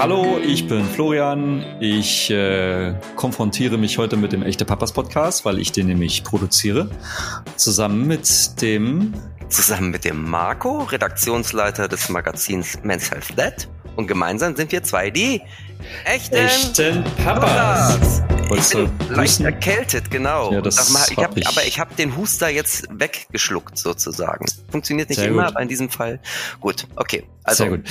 Hallo, ich bin Florian. Ich äh, konfrontiere mich heute mit dem Echte Papas Podcast, weil ich den nämlich produziere. Zusammen mit dem. Zusammen mit dem Marco, Redaktionsleiter des Magazins Men's Health Led. Und gemeinsam sind wir zwei die echten, echten Papas. Ich bin leicht erkältet, genau. Ja, das ich hab, ich. Aber ich habe den Huster jetzt weggeschluckt sozusagen. Funktioniert nicht Sehr immer, gut. aber in diesem Fall gut. Okay, also Sehr gut.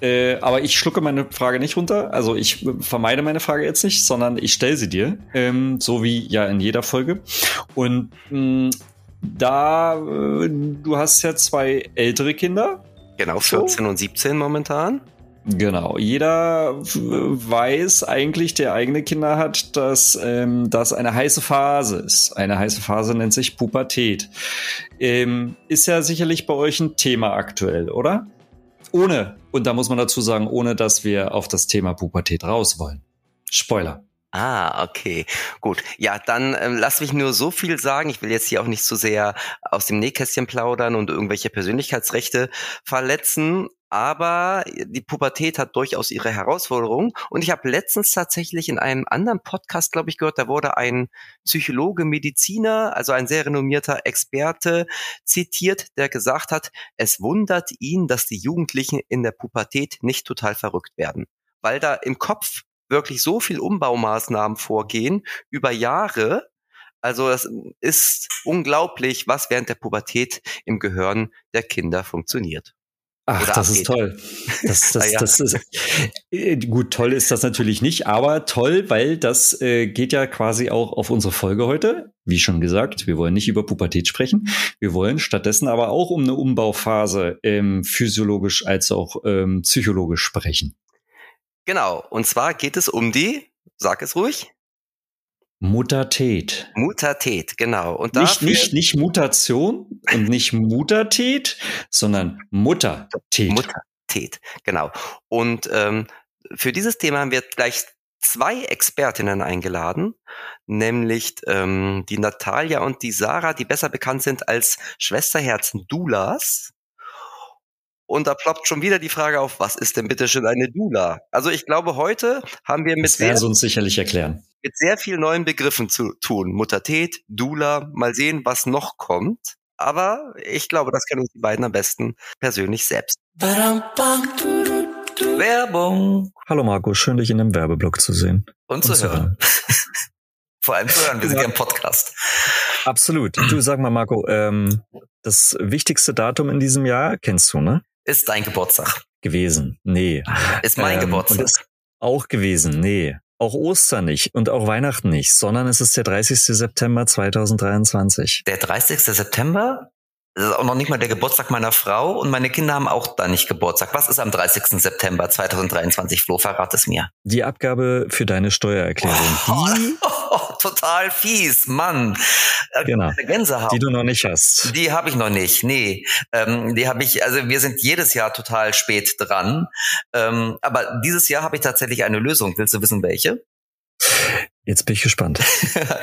Äh, aber ich schlucke meine Frage nicht runter. Also ich vermeide meine Frage jetzt nicht, sondern ich stelle sie dir, ähm, so wie ja in jeder Folge. Und mh, da äh, du hast ja zwei ältere Kinder. genau so. 14 und 17 momentan. Genau. Jeder w- weiß eigentlich, der eigene Kinder hat, dass ähm, das eine heiße Phase ist. Eine heiße Phase nennt sich Pubertät. Ähm, ist ja sicherlich bei euch ein Thema aktuell, oder? Ohne, und da muss man dazu sagen, ohne dass wir auf das Thema Pubertät raus wollen. Spoiler. Ah, okay. Gut. Ja, dann ähm, lass mich nur so viel sagen. Ich will jetzt hier auch nicht zu sehr aus dem Nähkästchen plaudern und irgendwelche Persönlichkeitsrechte verletzen. Aber die Pubertät hat durchaus ihre Herausforderungen. Und ich habe letztens tatsächlich in einem anderen Podcast, glaube ich, gehört, da wurde ein Psychologe, Mediziner, also ein sehr renommierter Experte zitiert, der gesagt hat, es wundert ihn, dass die Jugendlichen in der Pubertät nicht total verrückt werden. Weil da im Kopf wirklich so viel Umbaumaßnahmen vorgehen über Jahre. Also es ist unglaublich, was während der Pubertät im Gehirn der Kinder funktioniert. Ach, das ist abgeht. toll. Das, das, ja. das ist, äh, gut, toll ist das natürlich nicht, aber toll, weil das äh, geht ja quasi auch auf unsere Folge heute. Wie schon gesagt, wir wollen nicht über Pubertät sprechen. Wir wollen stattdessen aber auch um eine Umbauphase ähm, physiologisch als auch ähm, psychologisch sprechen. Genau. Und zwar geht es um die, sag es ruhig, Muttertät. Mutatät, genau. Und Nicht, nicht, nicht Mutation und nicht Muttertät, sondern Muttertät. Muttertät, genau. Und ähm, für dieses Thema haben wir gleich zwei Expertinnen eingeladen, nämlich ähm, die Natalia und die Sarah, die besser bekannt sind als Schwesterherzen Dulas. Und da ploppt schon wieder die Frage auf, was ist denn bitte schon eine Dula? Also ich glaube, heute haben wir mit das sehr, werden sie uns sicherlich erklären. Mit sehr vielen neuen Begriffen zu tun. Muttertät, Dula, mal sehen, was noch kommt. Aber ich glaube, das kennen uns die beiden am besten persönlich selbst. Werbung Hallo Marco, schön dich in einem Werbeblock zu sehen. und zu hören. Vor allem zu hören, wir sind ja im Podcast. Absolut. Du sag mal, Marco, ähm, das wichtigste Datum in diesem Jahr kennst du, ne? Ist dein Geburtstag. Gewesen. Nee. Ist mein Ähm, Geburtstag. Und ist auch gewesen. Nee. Auch Ostern nicht und auch Weihnachten nicht, sondern es ist der 30. September 2023. Der 30. September? Das ist auch noch nicht mal der Geburtstag meiner Frau und meine Kinder haben auch da nicht Geburtstag. Was ist am 30. September 2023, Flo? Verrat es mir. Die Abgabe für deine Steuererklärung, die, total fies, Mann. Äh, Genau. Gänsehaut. die du noch nicht hast. Die habe ich noch nicht, nee. Ähm, die habe ich, also wir sind jedes Jahr total spät dran. Ähm, aber dieses Jahr habe ich tatsächlich eine Lösung. Willst du wissen, welche? Jetzt bin ich gespannt.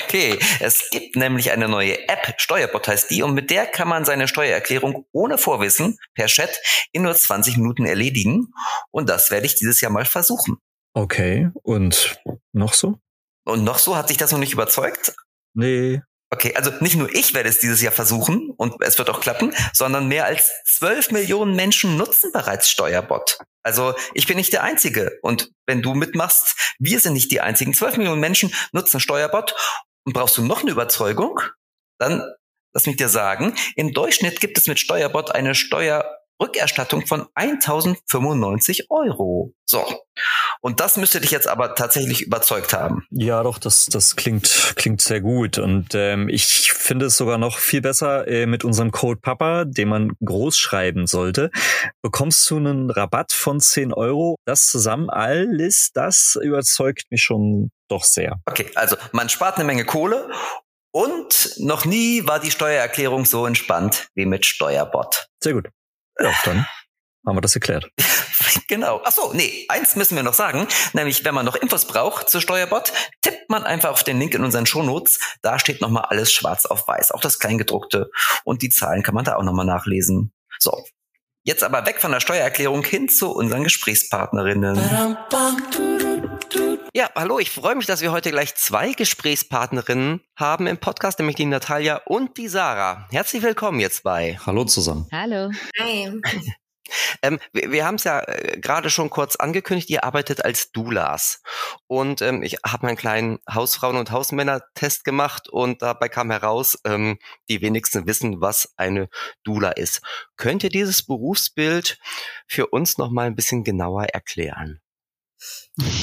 Okay, es gibt nämlich eine neue App, Steuerbot heißt die, und mit der kann man seine Steuererklärung ohne Vorwissen per Chat in nur 20 Minuten erledigen. Und das werde ich dieses Jahr mal versuchen. Okay. Und noch so? Und noch so hat sich das noch nicht überzeugt. Nee. Okay, also nicht nur ich werde es dieses Jahr versuchen und es wird auch klappen, sondern mehr als 12 Millionen Menschen nutzen bereits Steuerbot. Also ich bin nicht der Einzige. Und wenn du mitmachst, wir sind nicht die Einzigen. 12 Millionen Menschen nutzen Steuerbot. Und brauchst du noch eine Überzeugung? Dann lass mich dir sagen, im Durchschnitt gibt es mit Steuerbot eine Steuerrückerstattung von 1095 Euro. So. Und das müsste dich jetzt aber tatsächlich überzeugt haben. Ja, doch, das, das klingt, klingt sehr gut. Und ähm, ich finde es sogar noch viel besser äh, mit unserem Code PAPA, den man groß schreiben sollte, bekommst du einen Rabatt von 10 Euro. Das zusammen, alles, das überzeugt mich schon doch sehr. Okay, also man spart eine Menge Kohle und noch nie war die Steuererklärung so entspannt wie mit Steuerbot. Sehr gut. Ja, dann haben wir das erklärt. Genau. Ach so, nee, eins müssen wir noch sagen, nämlich wenn man noch Infos braucht zu Steuerbot, tippt man einfach auf den Link in unseren Shownotes. Da steht nochmal alles schwarz auf weiß, auch das Kleingedruckte und die Zahlen kann man da auch nochmal nachlesen. So, Jetzt aber weg von der Steuererklärung hin zu unseren Gesprächspartnerinnen. Ja, hallo, ich freue mich, dass wir heute gleich zwei Gesprächspartnerinnen haben im Podcast, nämlich die Natalia und die Sarah. Herzlich willkommen jetzt bei. Hallo zusammen. Hallo. Hi. Ähm, wir wir haben es ja äh, gerade schon kurz angekündigt, ihr arbeitet als Doulas. Und ähm, ich habe meinen kleinen Hausfrauen- und Hausmänner-Test gemacht und dabei kam heraus, ähm, die wenigsten wissen, was eine Doula ist. Könnt ihr dieses Berufsbild für uns noch mal ein bisschen genauer erklären?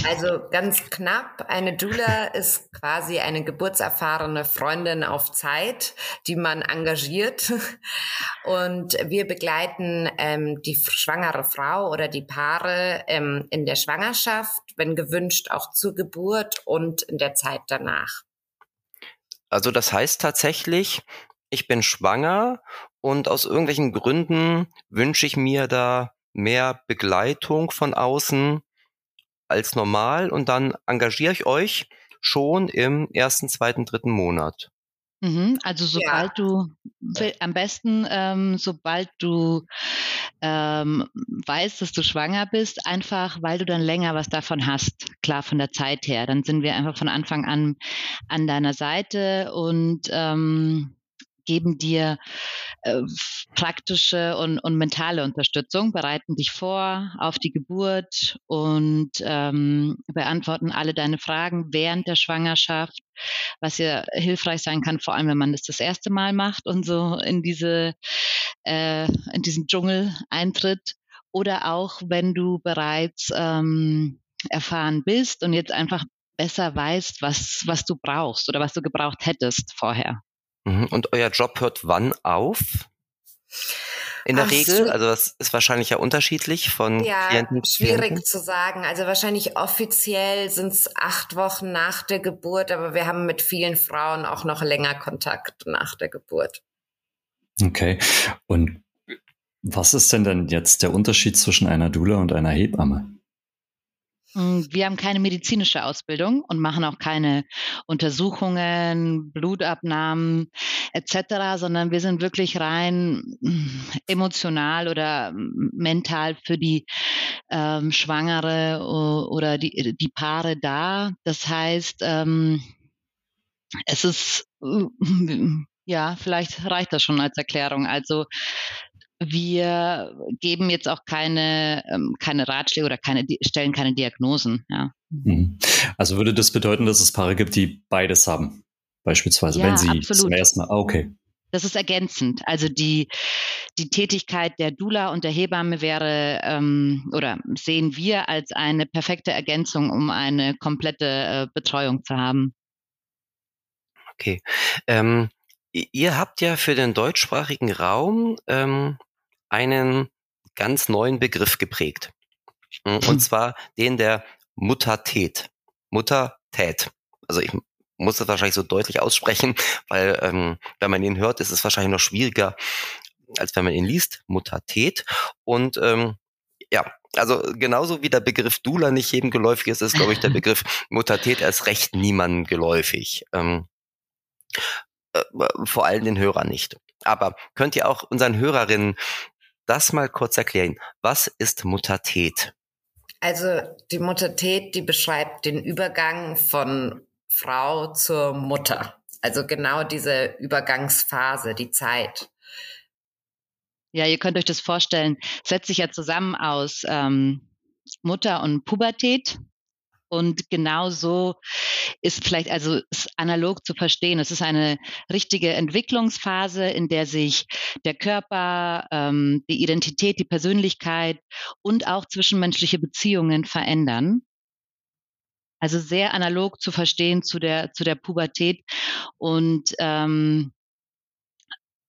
Also ganz knapp, eine Doula ist quasi eine geburtserfahrene Freundin auf Zeit, die man engagiert. Und wir begleiten ähm, die schwangere Frau oder die Paare ähm, in der Schwangerschaft, wenn gewünscht auch zur Geburt und in der Zeit danach. Also das heißt tatsächlich, ich bin schwanger und aus irgendwelchen Gründen wünsche ich mir da mehr Begleitung von außen als normal und dann engagiere ich euch schon im ersten, zweiten, dritten Monat. Mhm, also sobald ja. du am besten, ähm, sobald du ähm, weißt, dass du schwanger bist, einfach weil du dann länger was davon hast, klar von der Zeit her. Dann sind wir einfach von Anfang an an deiner Seite und ähm, geben dir äh, praktische und, und mentale Unterstützung, bereiten dich vor auf die Geburt und ähm, beantworten alle deine Fragen während der Schwangerschaft, was ja hilfreich sein kann, vor allem wenn man das das erste Mal macht und so in diese äh, in diesen Dschungel eintritt oder auch wenn du bereits ähm, erfahren bist und jetzt einfach besser weißt, was, was du brauchst oder was du gebraucht hättest vorher. Mhm. Und euer Job hört wann auf? In der Ach Regel, so. also das ist wahrscheinlich ja unterschiedlich von ja, Klienten zu Klienten. Schwierig zu sagen. Also wahrscheinlich offiziell sind es acht Wochen nach der Geburt, aber wir haben mit vielen Frauen auch noch länger Kontakt nach der Geburt. Okay. Und was ist denn dann jetzt der Unterschied zwischen einer Dula und einer Hebamme? Hm, wir haben keine medizinische Ausbildung und machen auch keine Untersuchungen, Blutabnahmen etc., sondern wir sind wirklich rein hm, emotional oder hm, mental für die ähm, Schwangere oder die, die Paare da. Das heißt, ähm, es ist ja, vielleicht reicht das schon als Erklärung. Also wir geben jetzt auch keine, ähm, keine Ratschläge oder keine, stellen keine Diagnosen. Ja. Mhm. Also würde das bedeuten, dass es Paare gibt, die beides haben? Beispielsweise, ja, wenn sie absolut. zum ersten Mal. Ah, okay. Das ist ergänzend. Also die, die Tätigkeit der Dula und der Hebamme wäre ähm, oder sehen wir als eine perfekte Ergänzung, um eine komplette äh, Betreuung zu haben. Okay. Ähm, ihr habt ja für den deutschsprachigen Raum ähm, einen ganz neuen Begriff geprägt. Mm, und zwar den der Muttertät. Muttertät. Also ich muss das wahrscheinlich so deutlich aussprechen, weil ähm, wenn man ihn hört, ist es wahrscheinlich noch schwieriger, als wenn man ihn liest. Muttertät. Und ähm, ja, also genauso wie der Begriff Dula nicht jedem geläufig ist, ist, glaube ich, der Begriff Muttertät erst recht niemandem geläufig. Ähm, äh, vor allem den Hörern nicht. Aber könnt ihr auch unseren Hörerinnen das mal kurz erklären. Was ist Muttertät? Also die Muttertät, die beschreibt den Übergang von Frau zur Mutter. Also genau diese Übergangsphase, die Zeit. Ja, ihr könnt euch das vorstellen, setzt sich ja zusammen aus ähm, Mutter und Pubertät. Und genau so ist vielleicht also ist analog zu verstehen. Es ist eine richtige Entwicklungsphase, in der sich der Körper, ähm, die Identität, die Persönlichkeit und auch zwischenmenschliche Beziehungen verändern. Also sehr analog zu verstehen zu der zu der Pubertät und ähm,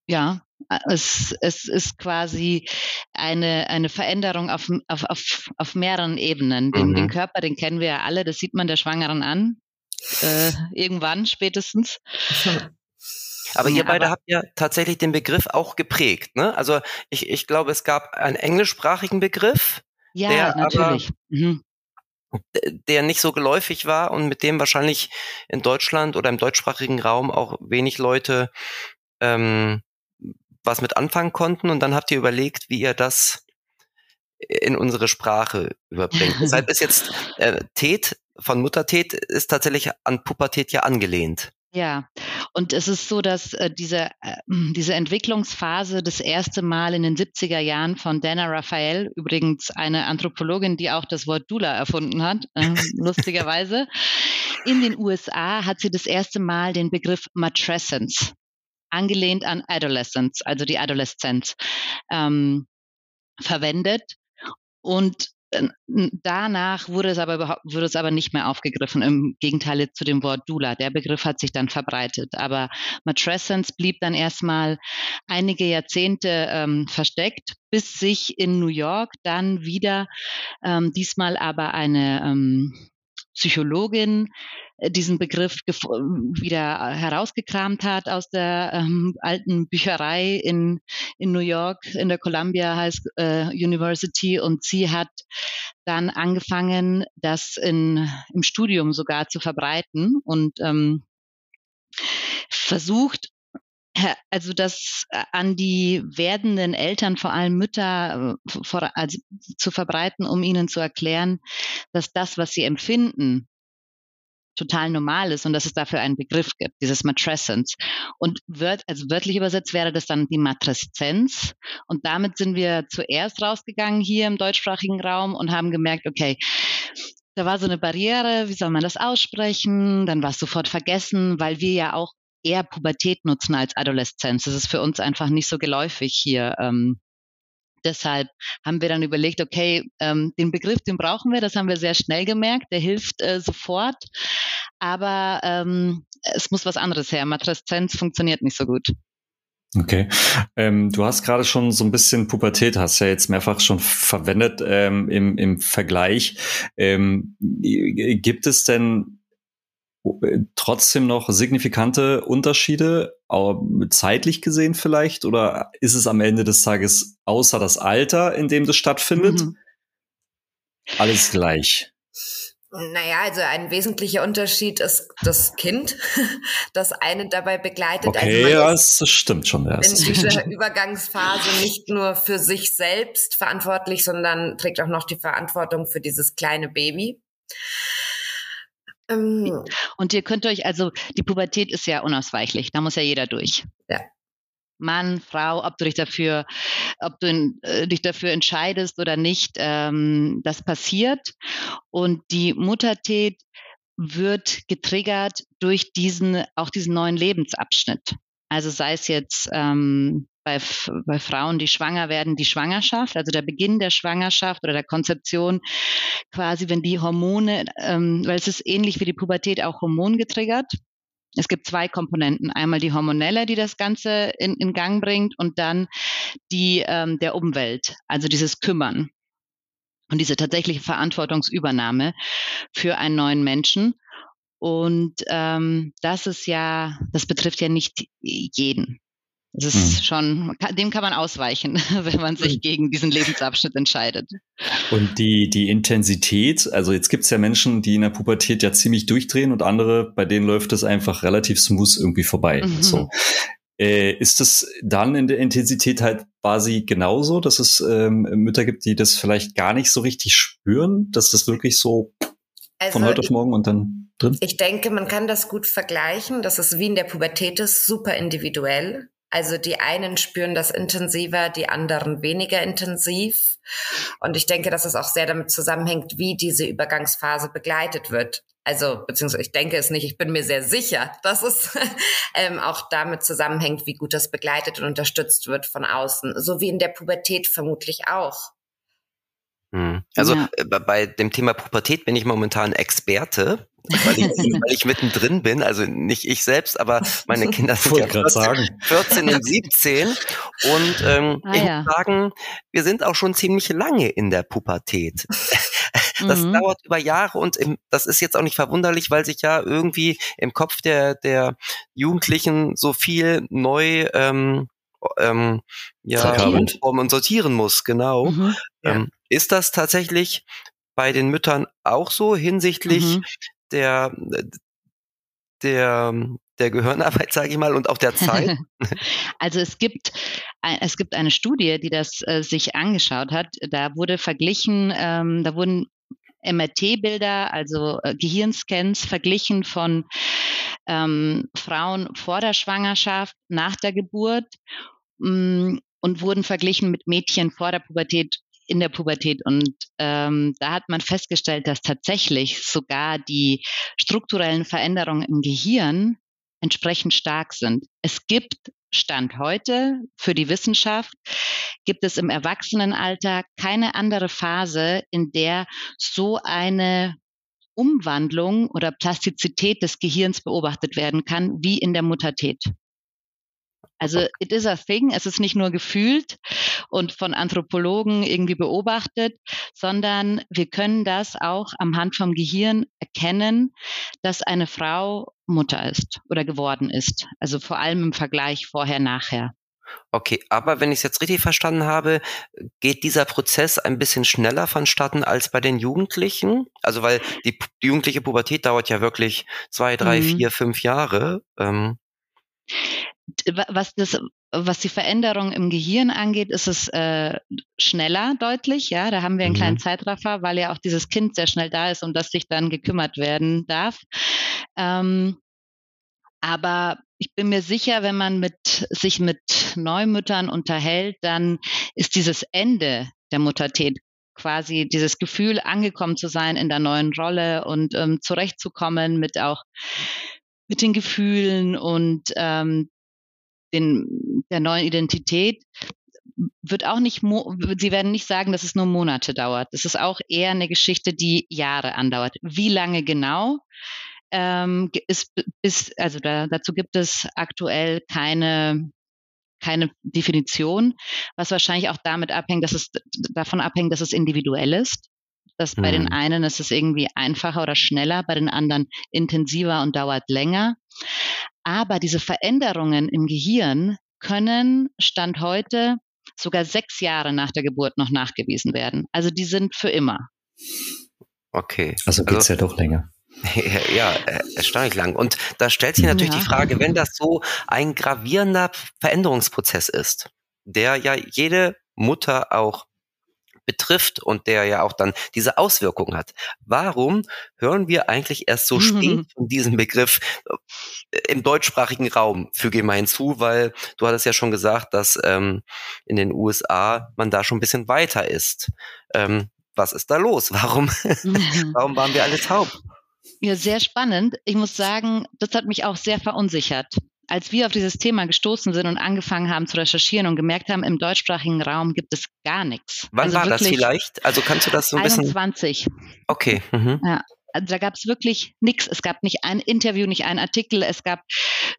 ja, es, es ist quasi eine, eine Veränderung auf, auf, auf, auf mehreren Ebenen. Den, mhm. den Körper, den kennen wir ja alle, das sieht man der Schwangeren an. Äh, irgendwann spätestens. Aber ihr beide Aber, habt ja tatsächlich den Begriff auch geprägt, ne? Also ich, ich glaube, es gab einen englischsprachigen Begriff. Ja, der natürlich. Aber, mhm. der nicht so geläufig war und mit dem wahrscheinlich in Deutschland oder im deutschsprachigen Raum auch wenig Leute ähm, was mit anfangen konnten und dann habt ihr überlegt, wie ihr das in unsere Sprache überbringt. Deshalb ist jetzt äh, Tät von Muttertät ist tatsächlich an Pubertät ja angelehnt. Ja, und es ist so, dass äh, diese, äh, diese Entwicklungsphase das erste Mal in den 70er Jahren von Dana Raphael, übrigens eine Anthropologin, die auch das Wort Dula erfunden hat, äh, lustigerweise, in den USA hat sie das erste Mal den Begriff Matrescence, angelehnt an Adolescence, also die Adoleszenz, ähm, verwendet. Und Danach wurde es aber überhaupt, wurde es aber nicht mehr aufgegriffen, im Gegenteil zu dem Wort Dula. Der Begriff hat sich dann verbreitet. Aber Matrescence blieb dann erstmal einige Jahrzehnte ähm, versteckt, bis sich in New York dann wieder, ähm, diesmal aber eine ähm, Psychologin äh, diesen Begriff wieder herausgekramt hat aus der ähm, alten Bücherei in, in New York, in der Columbia High äh, University. Und sie hat dann angefangen, das in, im Studium sogar zu verbreiten und ähm, versucht, also das äh, an die werdenden Eltern, vor allem Mütter, äh, vor, also zu verbreiten, um ihnen zu erklären, dass das, was sie empfinden, total normal ist und dass es dafür einen Begriff gibt, dieses Matrescence. Und wört, also wörtlich übersetzt wäre das dann die Matreszenz. Und damit sind wir zuerst rausgegangen hier im deutschsprachigen Raum und haben gemerkt, okay, da war so eine Barriere, wie soll man das aussprechen? Dann war es sofort vergessen, weil wir ja auch eher Pubertät nutzen als Adoleszenz. Das ist für uns einfach nicht so geläufig hier. Ähm, deshalb haben wir dann überlegt, okay, ähm, den Begriff, den brauchen wir, das haben wir sehr schnell gemerkt, der hilft äh, sofort, aber ähm, es muss was anderes her. Matreszenz funktioniert nicht so gut. Okay. Ähm, du hast gerade schon so ein bisschen Pubertät, hast ja jetzt mehrfach schon verwendet ähm, im, im Vergleich. Ähm, gibt es denn trotzdem noch signifikante Unterschiede, zeitlich gesehen vielleicht? Oder ist es am Ende des Tages außer das Alter, in dem das stattfindet, mhm. alles gleich? Naja, also ein wesentlicher Unterschied ist das Kind, das eine dabei begleitet. Okay, also ja, das stimmt schon. Ja, in dieser Übergangsphase nicht nur für sich selbst verantwortlich, sondern trägt auch noch die Verantwortung für dieses kleine Baby. Ähm, und ihr könnt euch, also die Pubertät ist ja unausweichlich, da muss ja jeder durch. Ja. Mann, Frau, ob du dich dafür, ob du in, äh, dich dafür entscheidest oder nicht, ähm, das passiert. Und die Muttertät wird getriggert durch diesen, auch diesen neuen Lebensabschnitt. Also sei es jetzt ähm, bei, bei Frauen, die schwanger werden, die Schwangerschaft, also der Beginn der Schwangerschaft oder der Konzeption, quasi wenn die Hormone, ähm, weil es ist ähnlich wie die Pubertät auch hormongetriggert. Es gibt zwei Komponenten. Einmal die hormonelle, die das Ganze in, in Gang bringt und dann die ähm, der Umwelt, also dieses Kümmern und diese tatsächliche Verantwortungsübernahme für einen neuen Menschen. Und ähm, das ist ja, das betrifft ja nicht jeden. Das ist hm. schon, dem kann man ausweichen, wenn man sich gegen diesen Lebensabschnitt entscheidet. Und die, die Intensität, also jetzt gibt's ja Menschen, die in der Pubertät ja ziemlich durchdrehen und andere, bei denen läuft es einfach relativ smooth irgendwie vorbei. Mhm. So. Äh, ist es dann in der Intensität halt quasi genauso, dass es ähm, Mütter gibt, die das vielleicht gar nicht so richtig spüren, dass das wirklich so also von heute auf morgen und dann drin? Ich denke, man kann das gut vergleichen. Das ist wie in der Pubertät ist, super individuell. Also die einen spüren das intensiver, die anderen weniger intensiv. Und ich denke, dass es auch sehr damit zusammenhängt, wie diese Übergangsphase begleitet wird. Also, beziehungsweise ich denke es nicht, ich bin mir sehr sicher, dass es ähm, auch damit zusammenhängt, wie gut das begleitet und unterstützt wird von außen. So wie in der Pubertät vermutlich auch. Hm. Also ja. Äh, bei dem Thema Pubertät bin ich momentan Experte, weil ich, weil ich mittendrin bin. Also nicht ich selbst, aber meine Kinder sind ja 14, 14, und 17. Und ähm, ah, ich ja. muss sagen, wir sind auch schon ziemlich lange in der Pubertät. Das mhm. dauert über Jahre und im, das ist jetzt auch nicht verwunderlich, weil sich ja irgendwie im Kopf der, der Jugendlichen so viel neu ähm, ähm, ja, umformen und sortieren muss, genau. Mhm, ja. ähm, ist das tatsächlich bei den Müttern auch so hinsichtlich mhm. der, der, der Gehirnarbeit, sage ich mal, und auch der Zeit? also es gibt es gibt eine Studie, die das äh, sich angeschaut hat. Da wurde verglichen, ähm, da wurden MRT-Bilder, also äh, Gehirnscans, verglichen von ähm, Frauen vor der Schwangerschaft, nach der Geburt mh, mm, und wurden verglichen mit Mädchen vor der Pubertät in der Pubertät. Und ähm, da hat man festgestellt, dass tatsächlich sogar die strukturellen Veränderungen im Gehirn entsprechend stark sind. Es gibt Stand heute für die Wissenschaft gibt es im Erwachsenenalter keine andere Phase, in der so eine Umwandlung oder Plastizität des Gehirns beobachtet werden kann wie in der Muttertät. Also it is a thing, es ist nicht nur gefühlt und von Anthropologen irgendwie beobachtet, sondern wir können das auch am Hand vom Gehirn erkennen, dass eine Frau Mutter ist oder geworden ist. Also vor allem im Vergleich vorher-nachher. Okay, aber wenn ich es jetzt richtig verstanden habe, geht dieser Prozess ein bisschen schneller vonstatten als bei den Jugendlichen? Also weil die, die jugendliche Pubertät dauert ja wirklich zwei, drei, mhm. vier, fünf Jahre. Ähm was das was die Veränderung im Gehirn angeht, ist es äh, schneller deutlich. Ja, da haben wir einen mhm. kleinen Zeitraffer, weil ja auch dieses Kind sehr schnell da ist, um das sich dann gekümmert werden darf. Ähm, aber ich bin mir sicher, wenn man mit, sich mit Neumüttern unterhält, dann ist dieses Ende der Muttertät quasi dieses Gefühl, angekommen zu sein in der neuen Rolle und ähm, zurechtzukommen mit auch mit den Gefühlen und ähm, den, der neuen Identität wird auch nicht, Sie werden nicht sagen, dass es nur Monate dauert. Es ist auch eher eine Geschichte, die Jahre andauert. Wie lange genau? Ähm, ist bis, also da, dazu gibt es aktuell keine, keine Definition, was wahrscheinlich auch damit abhängt, dass es davon abhängt, dass es individuell ist. Dass mhm. bei den mhm. einen ist es irgendwie einfacher oder schneller, bei den anderen intensiver und dauert länger. Aber diese Veränderungen im Gehirn können Stand heute sogar sechs Jahre nach der Geburt noch nachgewiesen werden. Also die sind für immer. Okay. Also geht's also, ja doch länger. Ja, erstaunlich lang. Und da stellt sich natürlich ja. die Frage, wenn das so ein gravierender Veränderungsprozess ist, der ja jede Mutter auch betrifft und der ja auch dann diese Auswirkungen hat. Warum hören wir eigentlich erst so spät von diesem Begriff äh, im deutschsprachigen Raum, füge ich mal hinzu, weil du hattest ja schon gesagt, dass ähm, in den USA man da schon ein bisschen weiter ist. Ähm, was ist da los? Warum, warum waren wir alle taub? Ja, sehr spannend. Ich muss sagen, das hat mich auch sehr verunsichert als wir auf dieses Thema gestoßen sind und angefangen haben zu recherchieren und gemerkt haben, im deutschsprachigen Raum gibt es gar nichts. Wann also war das vielleicht? Also kannst du das so ein 21. bisschen? Okay. Mhm. Ja, also da gab es wirklich nichts. Es gab nicht ein Interview, nicht ein Artikel. Es gab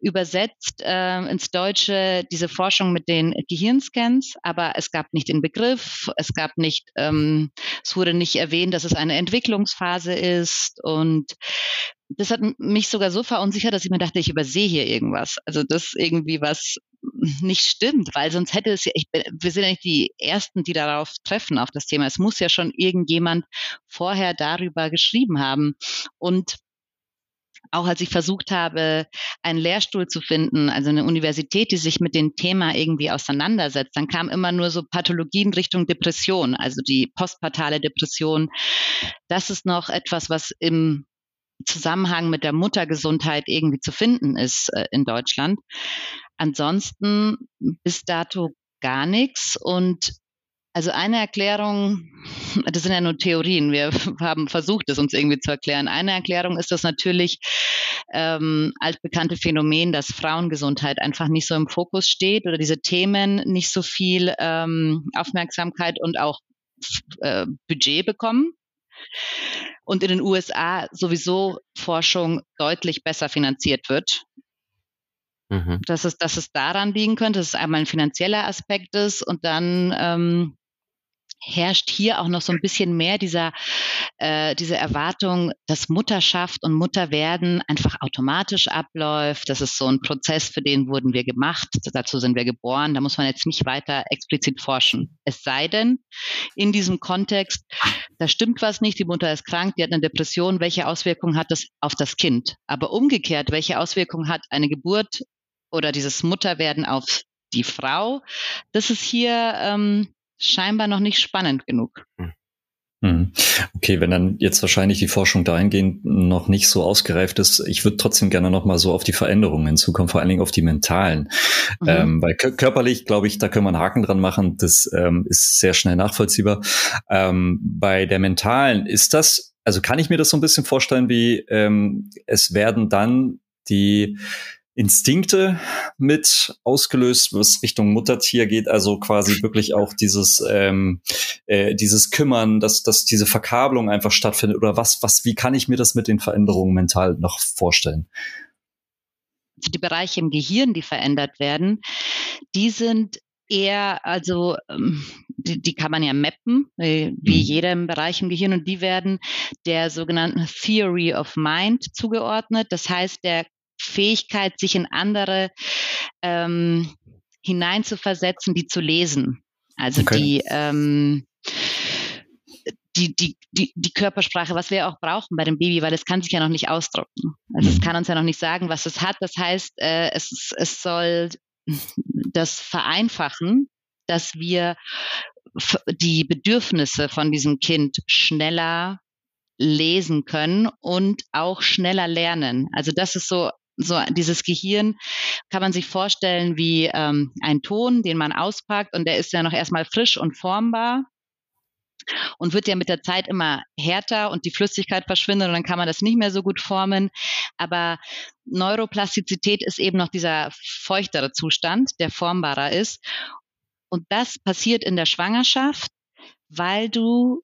übersetzt äh, ins Deutsche diese Forschung mit den Gehirnscans, aber es gab nicht den Begriff. Es gab nicht, ähm, es wurde nicht erwähnt, dass es eine Entwicklungsphase ist und das hat mich sogar so verunsichert, dass ich mir dachte, ich übersehe hier irgendwas. Also das irgendwie was nicht stimmt, weil sonst hätte es ja, ich, wir sind ja nicht die Ersten, die darauf treffen, auf das Thema. Es muss ja schon irgendjemand vorher darüber geschrieben haben. Und auch als ich versucht habe, einen Lehrstuhl zu finden, also eine Universität, die sich mit dem Thema irgendwie auseinandersetzt, dann kam immer nur so Pathologien Richtung Depression, also die postpartale Depression. Das ist noch etwas, was im Zusammenhang mit der Muttergesundheit irgendwie zu finden ist äh, in Deutschland. Ansonsten bis dato gar nichts und also eine Erklärung, das sind ja nur Theorien, wir haben versucht, es uns irgendwie zu erklären. Eine Erklärung ist das natürlich ähm, altbekannte Phänomen, dass Frauengesundheit einfach nicht so im Fokus steht oder diese Themen nicht so viel ähm, Aufmerksamkeit und auch äh, Budget bekommen und in den USA sowieso Forschung deutlich besser finanziert wird. Mhm. Dass, es, dass es daran liegen könnte, dass es einmal ein finanzieller Aspekt ist und dann ähm, herrscht hier auch noch so ein bisschen mehr dieser, äh, diese Erwartung, dass Mutterschaft und Mutterwerden einfach automatisch abläuft. Das ist so ein Prozess, für den wurden wir gemacht. Dazu sind wir geboren. Da muss man jetzt nicht weiter explizit forschen. Es sei denn, in diesem Kontext, da stimmt was nicht. Die Mutter ist krank, die hat eine Depression. Welche Auswirkungen hat das auf das Kind? Aber umgekehrt, welche Auswirkungen hat eine Geburt oder dieses Mutterwerden auf die Frau? Das ist hier ähm, scheinbar noch nicht spannend genug. Hm. Hm. Okay, wenn dann jetzt wahrscheinlich die Forschung dahingehend noch nicht so ausgereift ist, ich würde trotzdem gerne noch mal so auf die Veränderungen hinzukommen, vor allen Dingen auf die mentalen. Mhm. Ähm, weil körperlich, glaube ich, da können wir einen Haken dran machen, das ähm, ist sehr schnell nachvollziehbar. Ähm, bei der mentalen ist das, also kann ich mir das so ein bisschen vorstellen, wie ähm, es werden dann die Instinkte mit ausgelöst, was Richtung Muttertier geht, also quasi wirklich auch dieses ähm, äh, dieses Kümmern, dass dass diese Verkabelung einfach stattfindet oder was was wie kann ich mir das mit den Veränderungen mental noch vorstellen? Die Bereiche im Gehirn, die verändert werden, die sind eher, also ähm, die, die kann man ja mappen, wie mhm. jedem Bereich im Gehirn, und die werden der sogenannten Theory of Mind zugeordnet. Das heißt, der Fähigkeit, sich in andere ähm, hineinzuversetzen, die zu lesen. Also okay. die, ähm, die, die, die, die Körpersprache, was wir auch brauchen bei dem Baby, weil es kann sich ja noch nicht ausdrücken. Also mhm. es kann uns ja noch nicht sagen, was es hat. Das heißt, äh, es, es soll das vereinfachen, dass wir die Bedürfnisse von diesem Kind schneller lesen können und auch schneller lernen. Also das ist so so dieses Gehirn kann man sich vorstellen wie ähm, ein Ton, den man auspackt und der ist ja noch erstmal frisch und formbar und wird ja mit der Zeit immer härter und die Flüssigkeit verschwindet und dann kann man das nicht mehr so gut formen. Aber Neuroplastizität ist eben noch dieser feuchtere Zustand, der formbarer ist. Und das passiert in der Schwangerschaft, weil du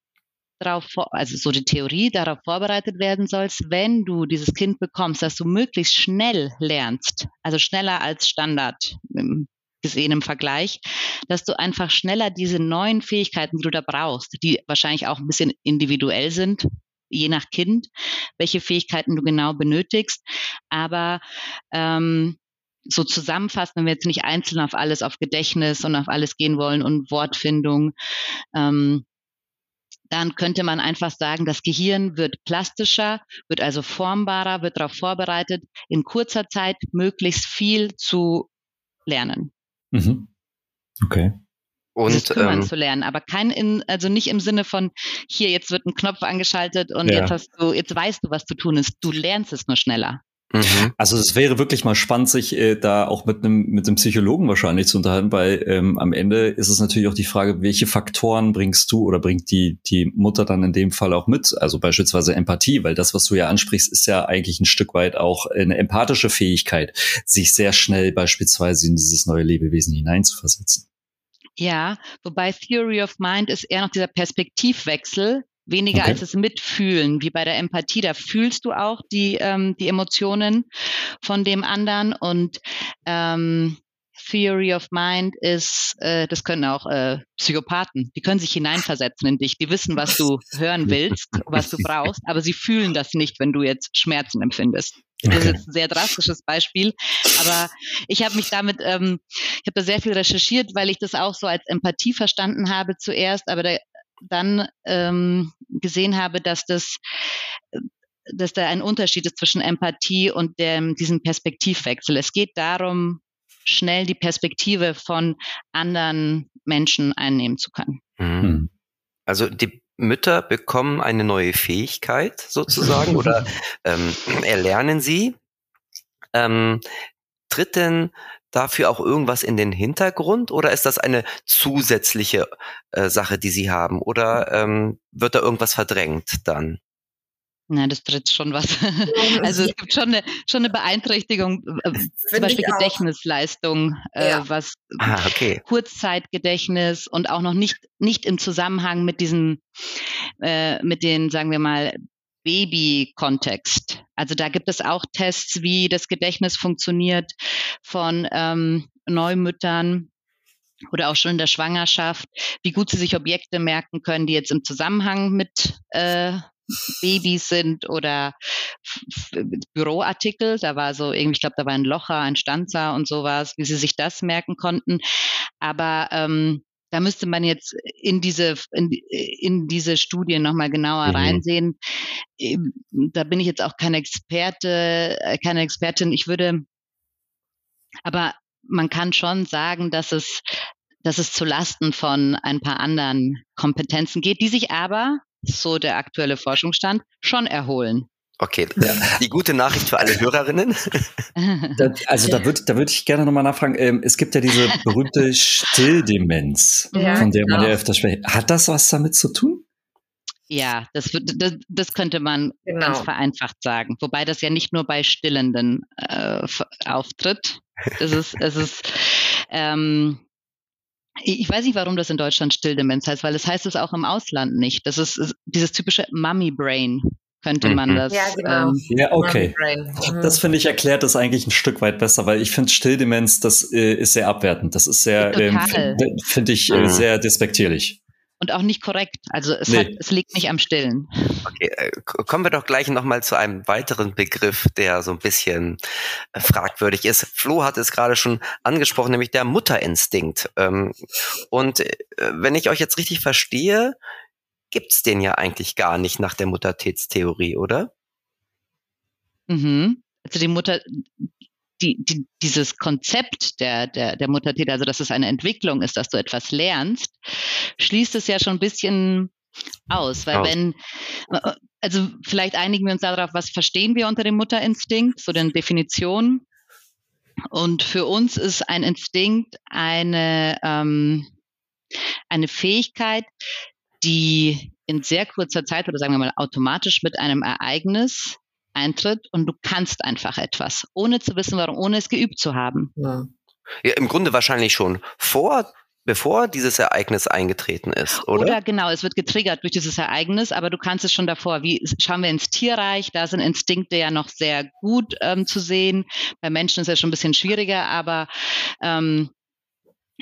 darauf, also so die Theorie darauf vorbereitet werden sollst, wenn du dieses Kind bekommst, dass du möglichst schnell lernst, also schneller als Standard gesehen im Vergleich, dass du einfach schneller diese neuen Fähigkeiten, die du da brauchst, die wahrscheinlich auch ein bisschen individuell sind, je nach Kind, welche Fähigkeiten du genau benötigst, aber ähm, so zusammenfassen, wenn wir jetzt nicht einzeln auf alles, auf Gedächtnis und auf alles gehen wollen und Wortfindung, ähm, dann könnte man einfach sagen, das Gehirn wird plastischer, wird also formbarer, wird darauf vorbereitet, in kurzer Zeit möglichst viel zu lernen. Mhm. Okay. Und Dieses kümmern ähm, zu lernen, aber kein in, also nicht im Sinne von hier jetzt wird ein Knopf angeschaltet und ja. jetzt hast du, jetzt weißt du, was zu tun ist. Du lernst es nur schneller. Mhm. Also es wäre wirklich mal spannend, sich äh, da auch mit einem mit einem Psychologen wahrscheinlich zu unterhalten, weil ähm, am Ende ist es natürlich auch die Frage, welche Faktoren bringst du oder bringt die die Mutter dann in dem Fall auch mit? Also beispielsweise Empathie, weil das, was du ja ansprichst, ist ja eigentlich ein Stück weit auch eine empathische Fähigkeit, sich sehr schnell beispielsweise in dieses neue Lebewesen hineinzuversetzen. Ja, wobei Theory of Mind ist eher noch dieser Perspektivwechsel, weniger okay. als das Mitfühlen, wie bei der Empathie. Da fühlst du auch die, ähm, die Emotionen von dem anderen und ähm, Theory of Mind ist, äh, das können auch äh, Psychopathen, die können sich hineinversetzen in dich, die wissen, was du hören willst, was du brauchst, aber sie fühlen das nicht, wenn du jetzt Schmerzen empfindest. Das ist jetzt ein sehr drastisches Beispiel, aber ich habe mich damit, ähm, ich habe da sehr viel recherchiert, weil ich das auch so als Empathie verstanden habe zuerst, aber der dann ähm, gesehen habe, dass das dass da ein Unterschied ist zwischen Empathie und dem, diesem Perspektivwechsel. Es geht darum, schnell die Perspektive von anderen Menschen einnehmen zu können. Mhm. Hm. Also die Mütter bekommen eine neue Fähigkeit sozusagen oder ähm, erlernen sie. Ähm, tritt denn dafür auch irgendwas in den Hintergrund oder ist das eine zusätzliche äh, Sache, die Sie haben? Oder ähm, wird da irgendwas verdrängt dann? Nein, das tritt schon was. Also es gibt schon eine, schon eine Beeinträchtigung, äh, zum Beispiel Gedächtnisleistung, äh, ja. was ah, okay. Kurzzeitgedächtnis und auch noch nicht, nicht im Zusammenhang mit diesen, äh, mit den, sagen wir mal, Baby-Kontext. Also da gibt es auch Tests, wie das Gedächtnis funktioniert von ähm, Neumüttern. oder auch schon in der Schwangerschaft, wie gut sie sich Objekte merken können, die jetzt im Zusammenhang mit äh, Babys sind oder Büroartikel. Da war so irgendwie, ich glaube, da war ein Locher, ein Stanzer und sowas, wie sie sich das merken konnten. Aber ähm, da müsste man jetzt in diese in, in diese Studien nochmal genauer mhm. reinsehen. Da bin ich jetzt auch kein Experte, äh, keine Expertin. Ich würde, aber man kann schon sagen, dass es dass es zu Lasten von ein paar anderen Kompetenzen geht, die sich aber so der aktuelle Forschungsstand, schon erholen. Okay, ja. die gute Nachricht für alle Hörerinnen. Da, also da würde da würd ich gerne nochmal nachfragen. Ähm, es gibt ja diese berühmte Stilldemenz, ja, von der man ja genau. öfter spricht. Hat das was damit zu tun? Ja, das, das, das könnte man genau. ganz vereinfacht sagen. Wobei das ja nicht nur bei Stillenden äh, auftritt. Es ist, es ist ähm, ich weiß nicht, warum das in Deutschland Stilldemenz heißt, weil es heißt es auch im Ausland nicht. Das ist, ist dieses typische Mummy Brain könnte man mhm. das. Ja, genau. Ähm, ja, okay. Mhm. Das finde ich erklärt das eigentlich ein Stück weit besser, weil ich finde Stilldemenz, das äh, ist sehr abwertend. Das ist sehr, ähm, finde find ich äh, mhm. sehr despektierlich und auch nicht korrekt. Also es, nee. hat, es liegt nicht am Stillen. Okay, äh, kommen wir doch gleich nochmal zu einem weiteren Begriff, der so ein bisschen äh, fragwürdig ist. Flo hat es gerade schon angesprochen, nämlich der Mutterinstinkt. Ähm, und äh, wenn ich euch jetzt richtig verstehe, gibt's den ja eigentlich gar nicht nach der Muttertätstheorie, oder? Mhm. Also die Mutter, die, die, dieses Konzept der, der, der Muttertäter, also dass es eine Entwicklung ist, dass du etwas lernst, schließt es ja schon ein bisschen aus, weil aus. wenn, also vielleicht einigen wir uns darauf, was verstehen wir unter dem Mutterinstinkt, so den Definitionen. Und für uns ist ein Instinkt eine, ähm, eine Fähigkeit, die in sehr kurzer Zeit oder sagen wir mal automatisch mit einem Ereignis eintritt und du kannst einfach etwas, ohne zu wissen, warum, ohne es geübt zu haben. Ja. ja Im Grunde wahrscheinlich schon vor bevor dieses Ereignis eingetreten ist, oder? Oder genau, es wird getriggert durch dieses Ereignis, aber du kannst es schon davor. Wie schauen wir ins Tierreich? Da sind Instinkte ja noch sehr gut ähm, zu sehen. Bei Menschen ist es schon ein bisschen schwieriger, aber ähm,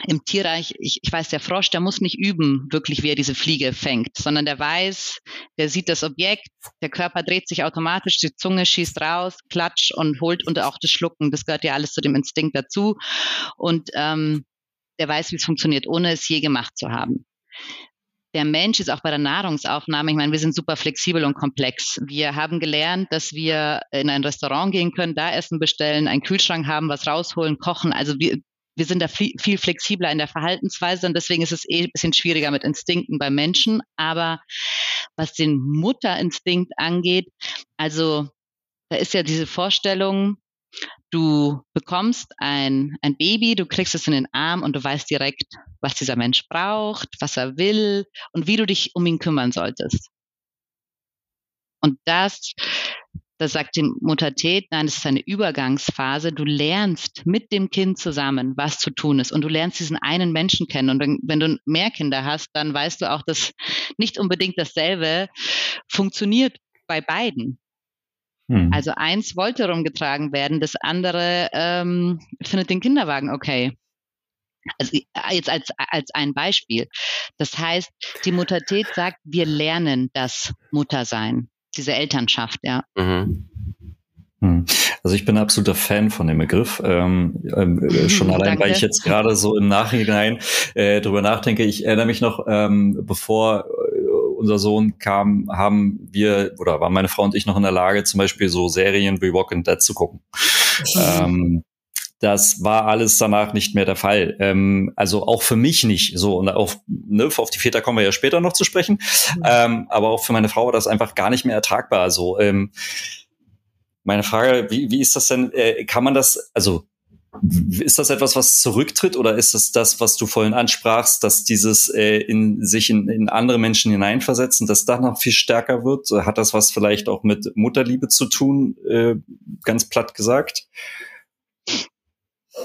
im Tierreich, ich, ich weiß, der Frosch, der muss nicht üben, wirklich, wie er diese Fliege fängt, sondern der weiß, der sieht das Objekt, der Körper dreht sich automatisch, die Zunge schießt raus, klatscht und holt und auch das Schlucken. Das gehört ja alles zu dem Instinkt dazu. Und ähm, der weiß, wie es funktioniert, ohne es je gemacht zu haben. Der Mensch ist auch bei der Nahrungsaufnahme, ich meine, wir sind super flexibel und komplex. Wir haben gelernt, dass wir in ein Restaurant gehen können, da Essen bestellen, einen Kühlschrank haben, was rausholen, kochen. Also wir, wir sind da viel, flexibler in der Verhaltensweise und deswegen ist es eh ein bisschen schwieriger mit Instinkten bei Menschen. Aber was den Mutterinstinkt angeht, also da ist ja diese Vorstellung, du bekommst ein, ein Baby, du kriegst es in den Arm und du weißt direkt, was dieser Mensch braucht, was er will und wie du dich um ihn kümmern solltest. Und das da sagt die Mutter Tät, nein, es ist eine Übergangsphase. Du lernst mit dem Kind zusammen, was zu tun ist. Und du lernst diesen einen Menschen kennen. Und wenn, wenn du mehr Kinder hast, dann weißt du auch, dass nicht unbedingt dasselbe funktioniert bei beiden. Hm. Also eins wollte rumgetragen werden, das andere ähm, findet den Kinderwagen okay. Also jetzt als, als ein Beispiel. Das heißt, die Mutter Tät sagt, wir lernen das Muttersein diese Elternschaft, ja. Mhm. Hm. Also ich bin ein absoluter Fan von dem Begriff. Ähm, äh, schon allein, Danke. weil ich jetzt gerade so im Nachhinein äh, drüber nachdenke. Ich erinnere mich noch, ähm, bevor äh, unser Sohn kam, haben wir oder waren meine Frau und ich noch in der Lage, zum Beispiel so Serien wie Walking Dead zu gucken. Ähm, das war alles danach nicht mehr der Fall. Ähm, also auch für mich nicht so. Und auf, ne, auf die Väter kommen wir ja später noch zu sprechen. Mhm. Ähm, aber auch für meine Frau war das einfach gar nicht mehr ertragbar. Also ähm, meine Frage, wie, wie ist das denn? Äh, kann man das, also ist das etwas, was zurücktritt oder ist es das, was du vorhin ansprachst, dass dieses äh, in sich in, in andere Menschen hineinversetzen, dass das noch viel stärker wird? Hat das was vielleicht auch mit Mutterliebe zu tun, äh, ganz platt gesagt?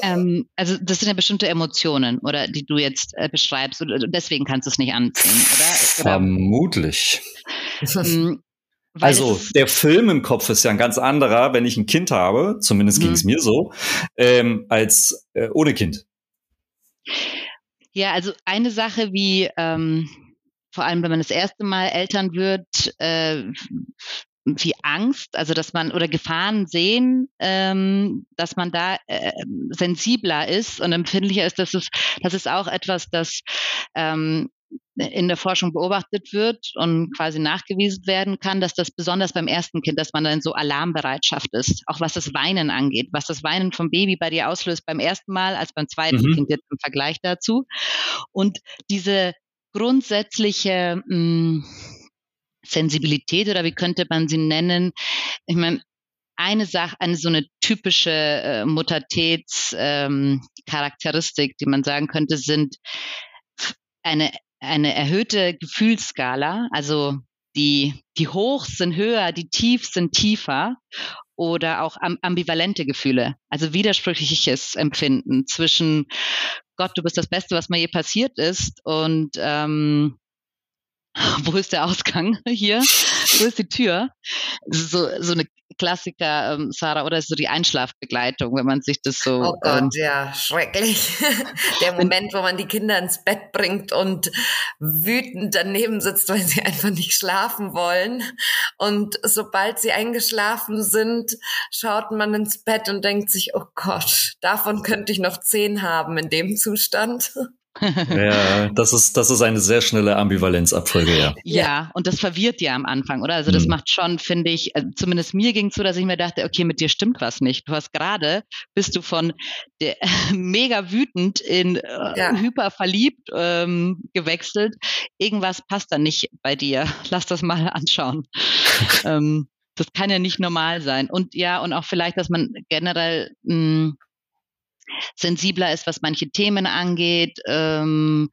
Ähm, also das sind ja bestimmte Emotionen, oder die du jetzt äh, beschreibst. Und deswegen kannst du es nicht anziehen, oder? oder? Vermutlich. Ähm, also der Film im Kopf ist ja ein ganz anderer, wenn ich ein Kind habe, zumindest ging es mhm. mir so, ähm, als äh, ohne Kind. Ja, also eine Sache wie ähm, vor allem wenn man das erste Mal Eltern wird, äh, wie Angst, also dass man oder Gefahren sehen, ähm, dass man da äh, sensibler ist und empfindlicher ist. Das ist, das ist auch etwas, das ähm, in der Forschung beobachtet wird und quasi nachgewiesen werden kann, dass das besonders beim ersten Kind, dass man dann so Alarmbereitschaft ist, auch was das Weinen angeht, was das Weinen vom Baby bei dir auslöst beim ersten Mal als beim zweiten mhm. Kind jetzt im Vergleich dazu. Und diese grundsätzliche mh, hm, Sensibilität oder wie könnte man sie nennen? Ich meine, eine Sache, eine so eine typische äh, Muttertätscharakteristik, ähm, die man sagen könnte, sind eine, eine erhöhte Gefühlsskala, also die, die Hochs sind höher, die Tiefs sind tiefer oder auch ambivalente Gefühle, also widersprüchliches Empfinden zwischen Gott, du bist das Beste, was mir je passiert ist und ähm, wo ist der Ausgang hier? Wo ist die Tür? So, so eine Klassiker, ähm, Sarah, oder ist so die Einschlafbegleitung, wenn man sich das so. Oh Gott, ähm, ja, schrecklich. der Moment, wo man die Kinder ins Bett bringt und wütend daneben sitzt, weil sie einfach nicht schlafen wollen. Und sobald sie eingeschlafen sind, schaut man ins Bett und denkt sich, oh Gott, davon könnte ich noch zehn haben in dem Zustand ja, das ist, das ist eine sehr schnelle Ambivalenzabfolge, ja. Ja, und das verwirrt ja am Anfang, oder? Also das mhm. macht schon, finde ich, äh, zumindest mir ging es so, dass ich mir dachte, okay, mit dir stimmt was nicht. Du hast gerade, bist du von der, mega wütend in äh, ja. hyper verliebt ähm, gewechselt. Irgendwas passt da nicht bei dir. Lass das mal anschauen. ähm, das kann ja nicht normal sein. Und ja, und auch vielleicht, dass man generell mh, hm, sensibler ist, was manche Themen angeht. Ähm,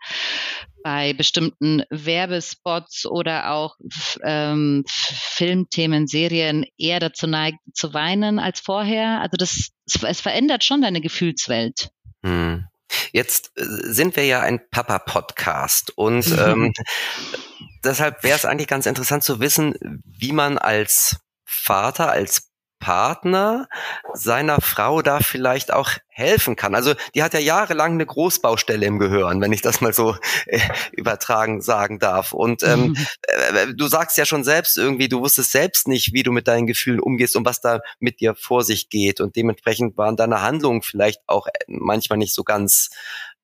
bei bestimmten Werbespots oder auch ähm, Filmthemen, Serien eher dazu neigt zu weinen als vorher. Also das, es verändert schon deine Gefühlswelt. Hm. Jetzt äh, sind wir ja ein Papa-Podcast und ähm, deshalb wäre es eigentlich ganz interessant zu wissen, wie man als Vater, als Partner seiner Frau da vielleicht auch helfen kann. Also die hat ja jahrelang eine Großbaustelle im Gehirn, wenn ich das mal so äh, übertragen sagen darf. Und ähm, mhm. äh, du sagst ja schon selbst irgendwie, du wusstest selbst nicht, wie du mit deinen Gefühlen umgehst und was da mit dir vor sich geht. Und dementsprechend waren deine Handlungen vielleicht auch äh, manchmal nicht so ganz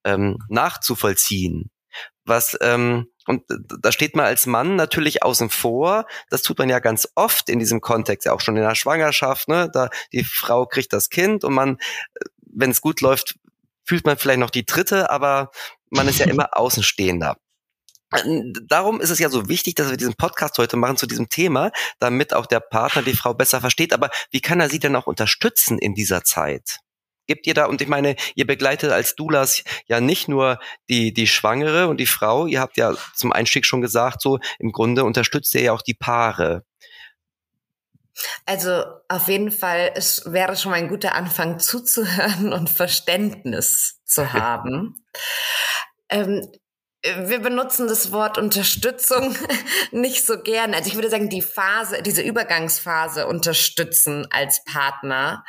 ähm, nachzuvollziehen. Was ähm, und da steht man als Mann natürlich außen vor. Das tut man ja ganz oft in diesem Kontext, ja auch schon in der Schwangerschaft. Ne? Da die Frau kriegt das Kind und man, wenn es gut läuft, fühlt man vielleicht noch die dritte, aber man ist ja immer Außenstehender. Darum ist es ja so wichtig, dass wir diesen Podcast heute machen zu diesem Thema, damit auch der Partner die Frau besser versteht. Aber wie kann er sie denn auch unterstützen in dieser Zeit? Gibt ihr da, und ich meine, ihr begleitet als Doulas ja nicht nur die, die Schwangere und die Frau, ihr habt ja zum Einstieg schon gesagt, so im Grunde unterstützt ihr ja auch die Paare. Also auf jeden Fall, es wäre schon mal ein guter Anfang zuzuhören und Verständnis zu haben. ähm, wir benutzen das Wort Unterstützung nicht so gern. Also ich würde sagen, die Phase, diese Übergangsphase unterstützen als Partner.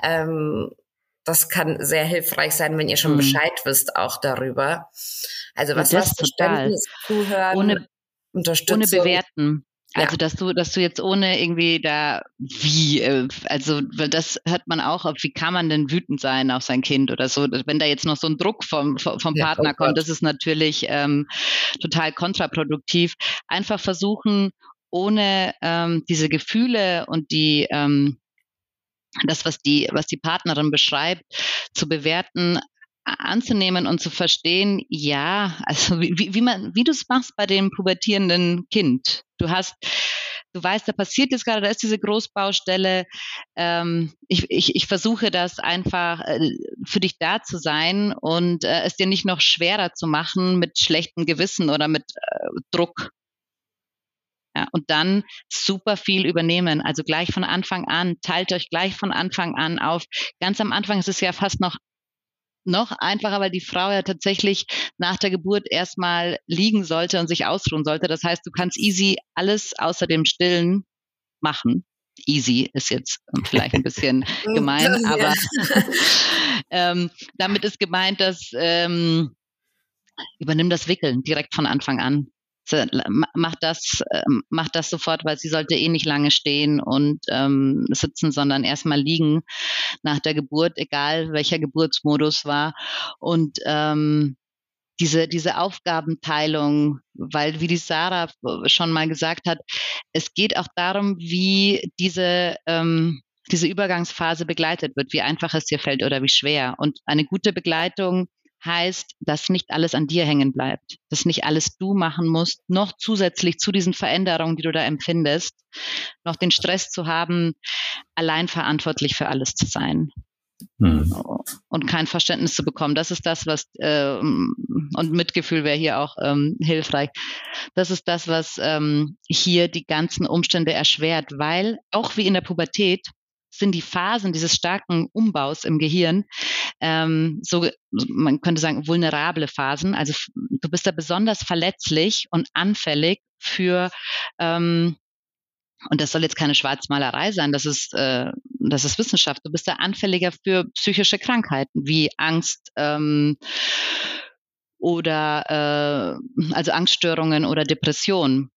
Ähm, das kann sehr hilfreich sein, wenn ihr schon mhm. Bescheid wisst auch darüber. Also was das Verständnis, Zuhören, ohne, Unterstützung. Ohne bewerten. Ja. Also dass du, dass du jetzt ohne irgendwie da wie, äh, also weil das hört man auch, wie kann man denn wütend sein auf sein Kind oder so, wenn da jetzt noch so ein Druck vom, vom ja, Partner oh kommt, das ist natürlich ähm, total kontraproduktiv. Einfach versuchen, ohne ähm, diese Gefühle und die ähm, das, was die, was die Partnerin beschreibt, zu bewerten, anzunehmen und zu verstehen, ja, also wie, wie man, wie du es machst bei dem pubertierenden Kind. Du hast, du weißt, da passiert jetzt gerade, da ist diese Großbaustelle. Ähm, ich, ich, ich versuche das einfach äh, für dich da zu sein und äh, es dir nicht noch schwerer zu machen mit schlechtem Gewissen oder mit äh, Druck. Ja, und dann super viel übernehmen. Also gleich von Anfang an, teilt euch gleich von Anfang an auf. Ganz am Anfang ist es ja fast noch noch einfacher, weil die Frau ja tatsächlich nach der Geburt erstmal liegen sollte und sich ausruhen sollte. Das heißt, du kannst easy alles außer dem Stillen machen. Easy ist jetzt vielleicht ein bisschen gemein, aber ähm, damit ist gemeint, dass ähm, übernimm das Wickeln direkt von Anfang an. Mach das, ähm, mach das sofort, weil sie sollte eh nicht lange stehen und ähm, sitzen, sondern erstmal liegen nach der Geburt, egal welcher Geburtsmodus war. Und ähm, diese, diese Aufgabenteilung, weil wie die Sarah schon mal gesagt hat, es geht auch darum, wie diese, ähm, diese Übergangsphase begleitet wird, wie einfach es dir fällt oder wie schwer. Und eine gute Begleitung heißt, dass nicht alles an dir hängen bleibt, dass nicht alles du machen musst, noch zusätzlich zu diesen Veränderungen, die du da empfindest, noch den Stress zu haben, allein verantwortlich für alles zu sein. Hm. Und kein Verständnis zu bekommen. Das ist das, was, äh, und Mitgefühl wäre hier auch ähm, hilfreich. Das ist das, was ähm, hier die ganzen Umstände erschwert, weil auch wie in der Pubertät sind die Phasen dieses starken Umbaus im Gehirn ähm, so, man könnte sagen, vulnerable Phasen. Also du bist da besonders verletzlich und anfällig für ähm, und das soll jetzt keine Schwarzmalerei sein, das ist, äh, das ist Wissenschaft. Du bist da anfälliger für psychische Krankheiten wie Angst ähm, oder äh, also Angststörungen oder Depressionen.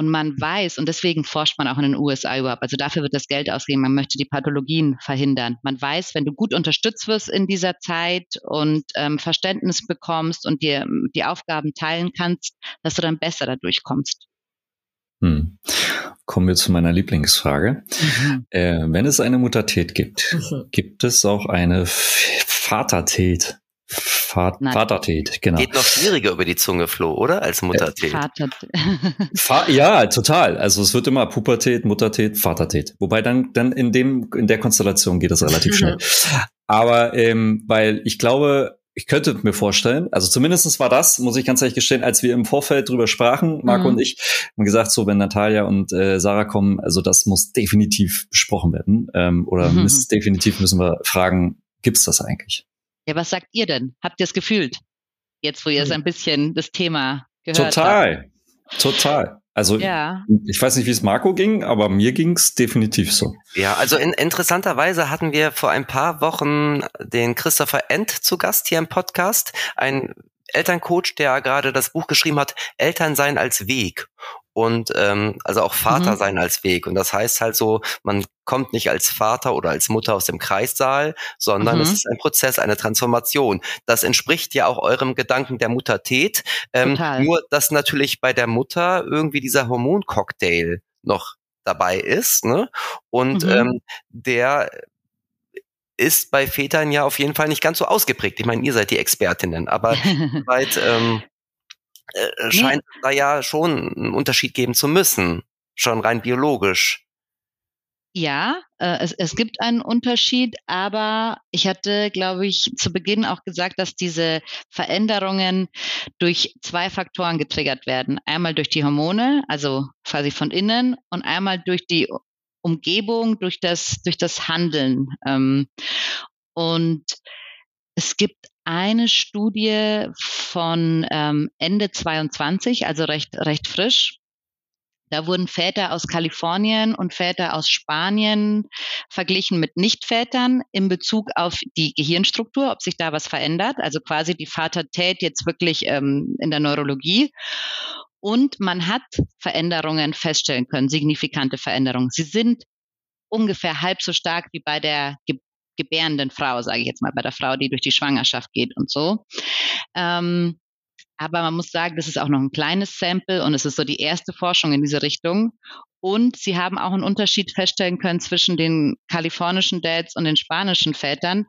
Und man weiß, und deswegen forscht man auch in den USA überhaupt, also dafür wird das Geld ausgegeben, man möchte die Pathologien verhindern. Man weiß, wenn du gut unterstützt wirst in dieser Zeit und ähm, Verständnis bekommst und dir die Aufgaben teilen kannst, dass du dann besser dadurch kommst. Hm. Kommen wir zu meiner Lieblingsfrage. Mhm. Äh, wenn es eine Muttertät gibt, mhm. gibt es auch eine Vatertät? Vatertät, genau. Geht noch schwieriger über die Zunge, Flo, oder? Als Muttertät. Fa ja, total. Also es wird immer Pubertät, Muttertät, Vatertät. Wobei dann, dann in dem, in der Konstellation geht das relativ schnell. Aber ähm, weil ich glaube, ich könnte mir vorstellen, also zumindestens war das, muss ich ganz ehrlich gestehen, als wir im Vorfeld drüber sprachen, Marco mhm. und ich, haben gesagt, so wenn Natalia und äh, Sarah kommen, also das muss definitiv besprochen werden. Ähm, oder mhm. müssen, definitiv müssen wir fragen, gibt's das eigentlich? Ja, was sagt ihr denn? Habt ihr es gefühlt? Jetzt, wo ihr so hm. ein bisschen das Thema gehört Total, habt. total. Also ja. ich weiß nicht, wie es Marco ging, aber mir ging es definitiv so. Ja, also in, interessanterweise hatten wir vor ein paar Wochen den Christopher End zu Gast hier im Podcast, ein Elterncoach, der gerade das Buch geschrieben hat, Elternsein als Weg und ähm, also auch Vater mhm. sein als Weg. Und das heißt halt so, man kommt nicht als Vater oder als Mutter aus dem Kreissaal, sondern mhm. es ist ein Prozess, eine Transformation. Das entspricht ja auch eurem Gedanken der Muttertät. Ähm, nur, dass natürlich bei der Mutter irgendwie dieser Hormoncocktail noch dabei ist. Ne? Und mhm. ähm, der ist bei Vätern ja auf jeden Fall nicht ganz so ausgeprägt. Ich meine, ihr seid die Expertinnen, aber weit ähm, äh, scheint nee. da ja schon einen Unterschied geben zu müssen, schon rein biologisch. Ja, äh, es, es gibt einen Unterschied, aber ich hatte, glaube ich, zu Beginn auch gesagt, dass diese Veränderungen durch zwei Faktoren getriggert werden. Einmal durch die Hormone, also quasi von innen, und einmal durch die Umgebung, durch das, durch das Handeln. Ähm, und es gibt eine Studie von ähm, Ende 22, also recht, recht frisch. Da wurden Väter aus Kalifornien und Väter aus Spanien verglichen mit Nichtvätern in Bezug auf die Gehirnstruktur, ob sich da was verändert, also quasi die Vatertät jetzt wirklich ähm, in der Neurologie. Und man hat Veränderungen feststellen können, signifikante Veränderungen. Sie sind ungefähr halb so stark wie bei der gebärenden Frau, sage ich jetzt mal, bei der Frau, die durch die Schwangerschaft geht und so. Ähm, aber man muss sagen, das ist auch noch ein kleines Sample und es ist so die erste Forschung in diese Richtung. Und sie haben auch einen Unterschied feststellen können zwischen den kalifornischen Dads und den spanischen Vätern,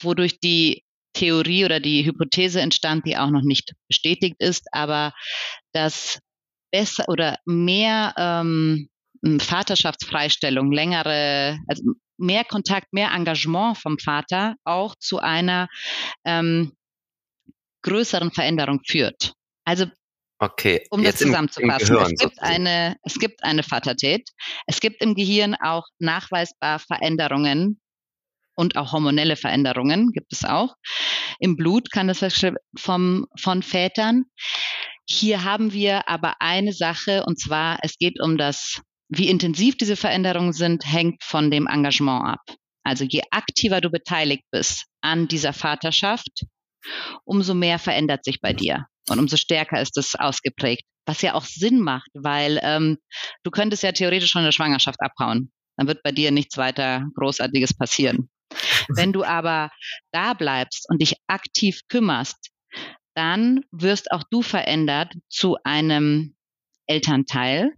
wodurch die Theorie oder die Hypothese entstand, die auch noch nicht bestätigt ist, aber dass besser oder mehr ähm, Vaterschaftsfreistellung, längere, also mehr Kontakt, mehr Engagement vom Vater auch zu einer ähm, größeren Veränderung führt. Also Okay, um das zusammenzufassen. es, gibt eine, es gibt eine Vatertät. Es gibt im Gehirn auch nachweisbar Veränderungen und auch hormonelle Veränderungen gibt es auch. Im Blut kann das vom, von Vätern. Hier haben wir aber eine Sache und zwar, es geht um das wie intensiv diese Veränderungen sind, hängt von dem Engagement ab. Also je aktiver du beteiligt bist an dieser Vaterschaft, umso mehr verändert sich bei dir und umso stärker ist es ausgeprägt. Was ja auch Sinn macht, weil ähm, du könntest ja theoretisch schon in der Schwangerschaft abhauen. Dann wird bei dir nichts weiter Großartiges passieren. Wenn du aber da bleibst und dich aktiv kümmerst, dann wirst auch du verändert zu einem Elternteil,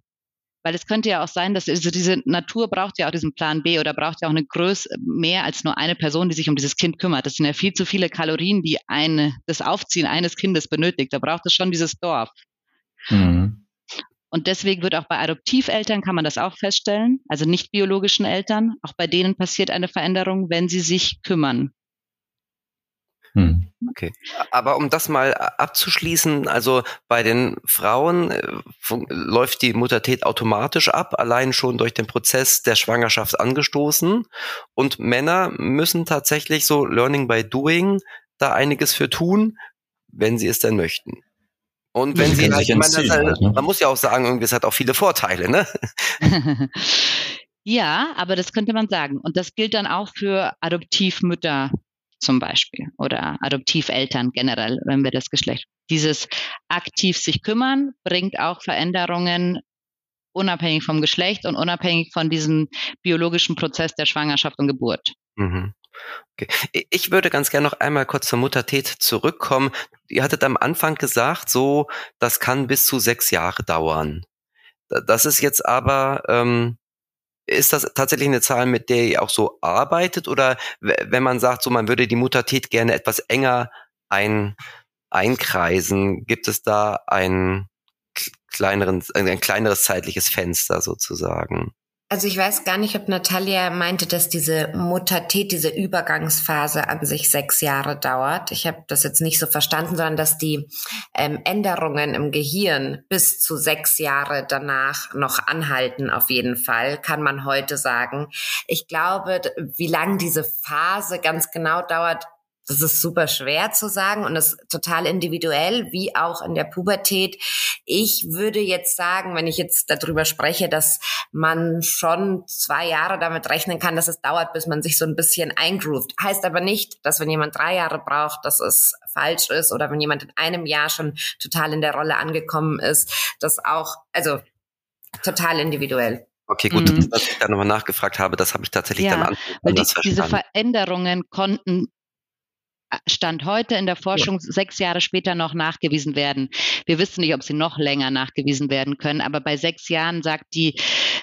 weil es könnte ja auch sein, dass also diese Natur braucht ja auch diesen Plan B oder braucht ja auch eine Größe mehr als nur eine Person, die sich um dieses Kind kümmert. Das sind ja viel zu viele Kalorien, die eine, das Aufziehen eines Kindes benötigt. Da braucht es schon dieses Dorf. Mhm. Und deswegen wird auch bei Adoptiveltern kann man das auch feststellen, also nicht biologischen Eltern, auch bei denen passiert eine Veränderung, wenn sie sich kümmern. Hm. Okay. Aber um das mal abzuschließen, also bei den Frauen äh, läuft die Muttertät automatisch ab, allein schon durch den Prozess der Schwangerschaft angestoßen. Und Männer müssen tatsächlich so Learning by Doing da einiges für tun, wenn sie es denn möchten. Und wenn sie halt, man, halt, ne? man muss ja auch sagen, irgendwie es hat auch viele Vorteile, ne? ja, aber das könnte man sagen. Und das gilt dann auch für Adoptivmütter zum Beispiel oder Adoptiveltern generell, wenn wir das Geschlecht. Dieses aktiv sich kümmern bringt auch Veränderungen unabhängig vom Geschlecht und unabhängig von diesem biologischen Prozess der Schwangerschaft und Geburt. Mhm. Okay. Ich würde ganz gerne noch einmal kurz zur Muttertät zurückkommen. Ihr hattet am Anfang gesagt, so, das kann bis zu sechs Jahre dauern. Das ist jetzt aber ähm, ist das tatsächlich eine Zahl, mit der ihr auch so arbeitet? Oder wenn man sagt, so man würde die Muttertät gerne etwas enger ein, einkreisen, gibt es da ein, kleineren, ein kleineres zeitliches Fenster sozusagen? Also ich weiß gar nicht, ob Natalia meinte, dass diese Muttertät, diese Übergangsphase an sich sechs Jahre dauert. Ich habe das jetzt nicht so verstanden, sondern dass die ähm, Änderungen im Gehirn bis zu sechs Jahre danach noch anhalten. Auf jeden Fall kann man heute sagen. Ich glaube, wie lang diese Phase ganz genau dauert, das ist super schwer zu sagen und ist total individuell, wie auch in der Pubertät. Ich würde jetzt sagen, wenn ich jetzt darüber spreche, dass man schon zwei Jahre damit rechnen kann, dass es dauert, bis man sich so ein bisschen eingroovt. Heißt aber nicht, dass wenn jemand drei Jahre braucht, dass es falsch ist oder wenn jemand in einem Jahr schon total in der Rolle angekommen ist, das auch, also total individuell. Okay, gut, mhm. dass ich da nochmal nachgefragt habe, das habe ich tatsächlich ja, dann an, weil die, Diese Veränderungen konnten Stand heute in der Forschung ja. sechs Jahre später noch nachgewiesen werden. Wir wissen nicht, ob sie noch länger nachgewiesen werden können, aber bei sechs Jahren sagt die,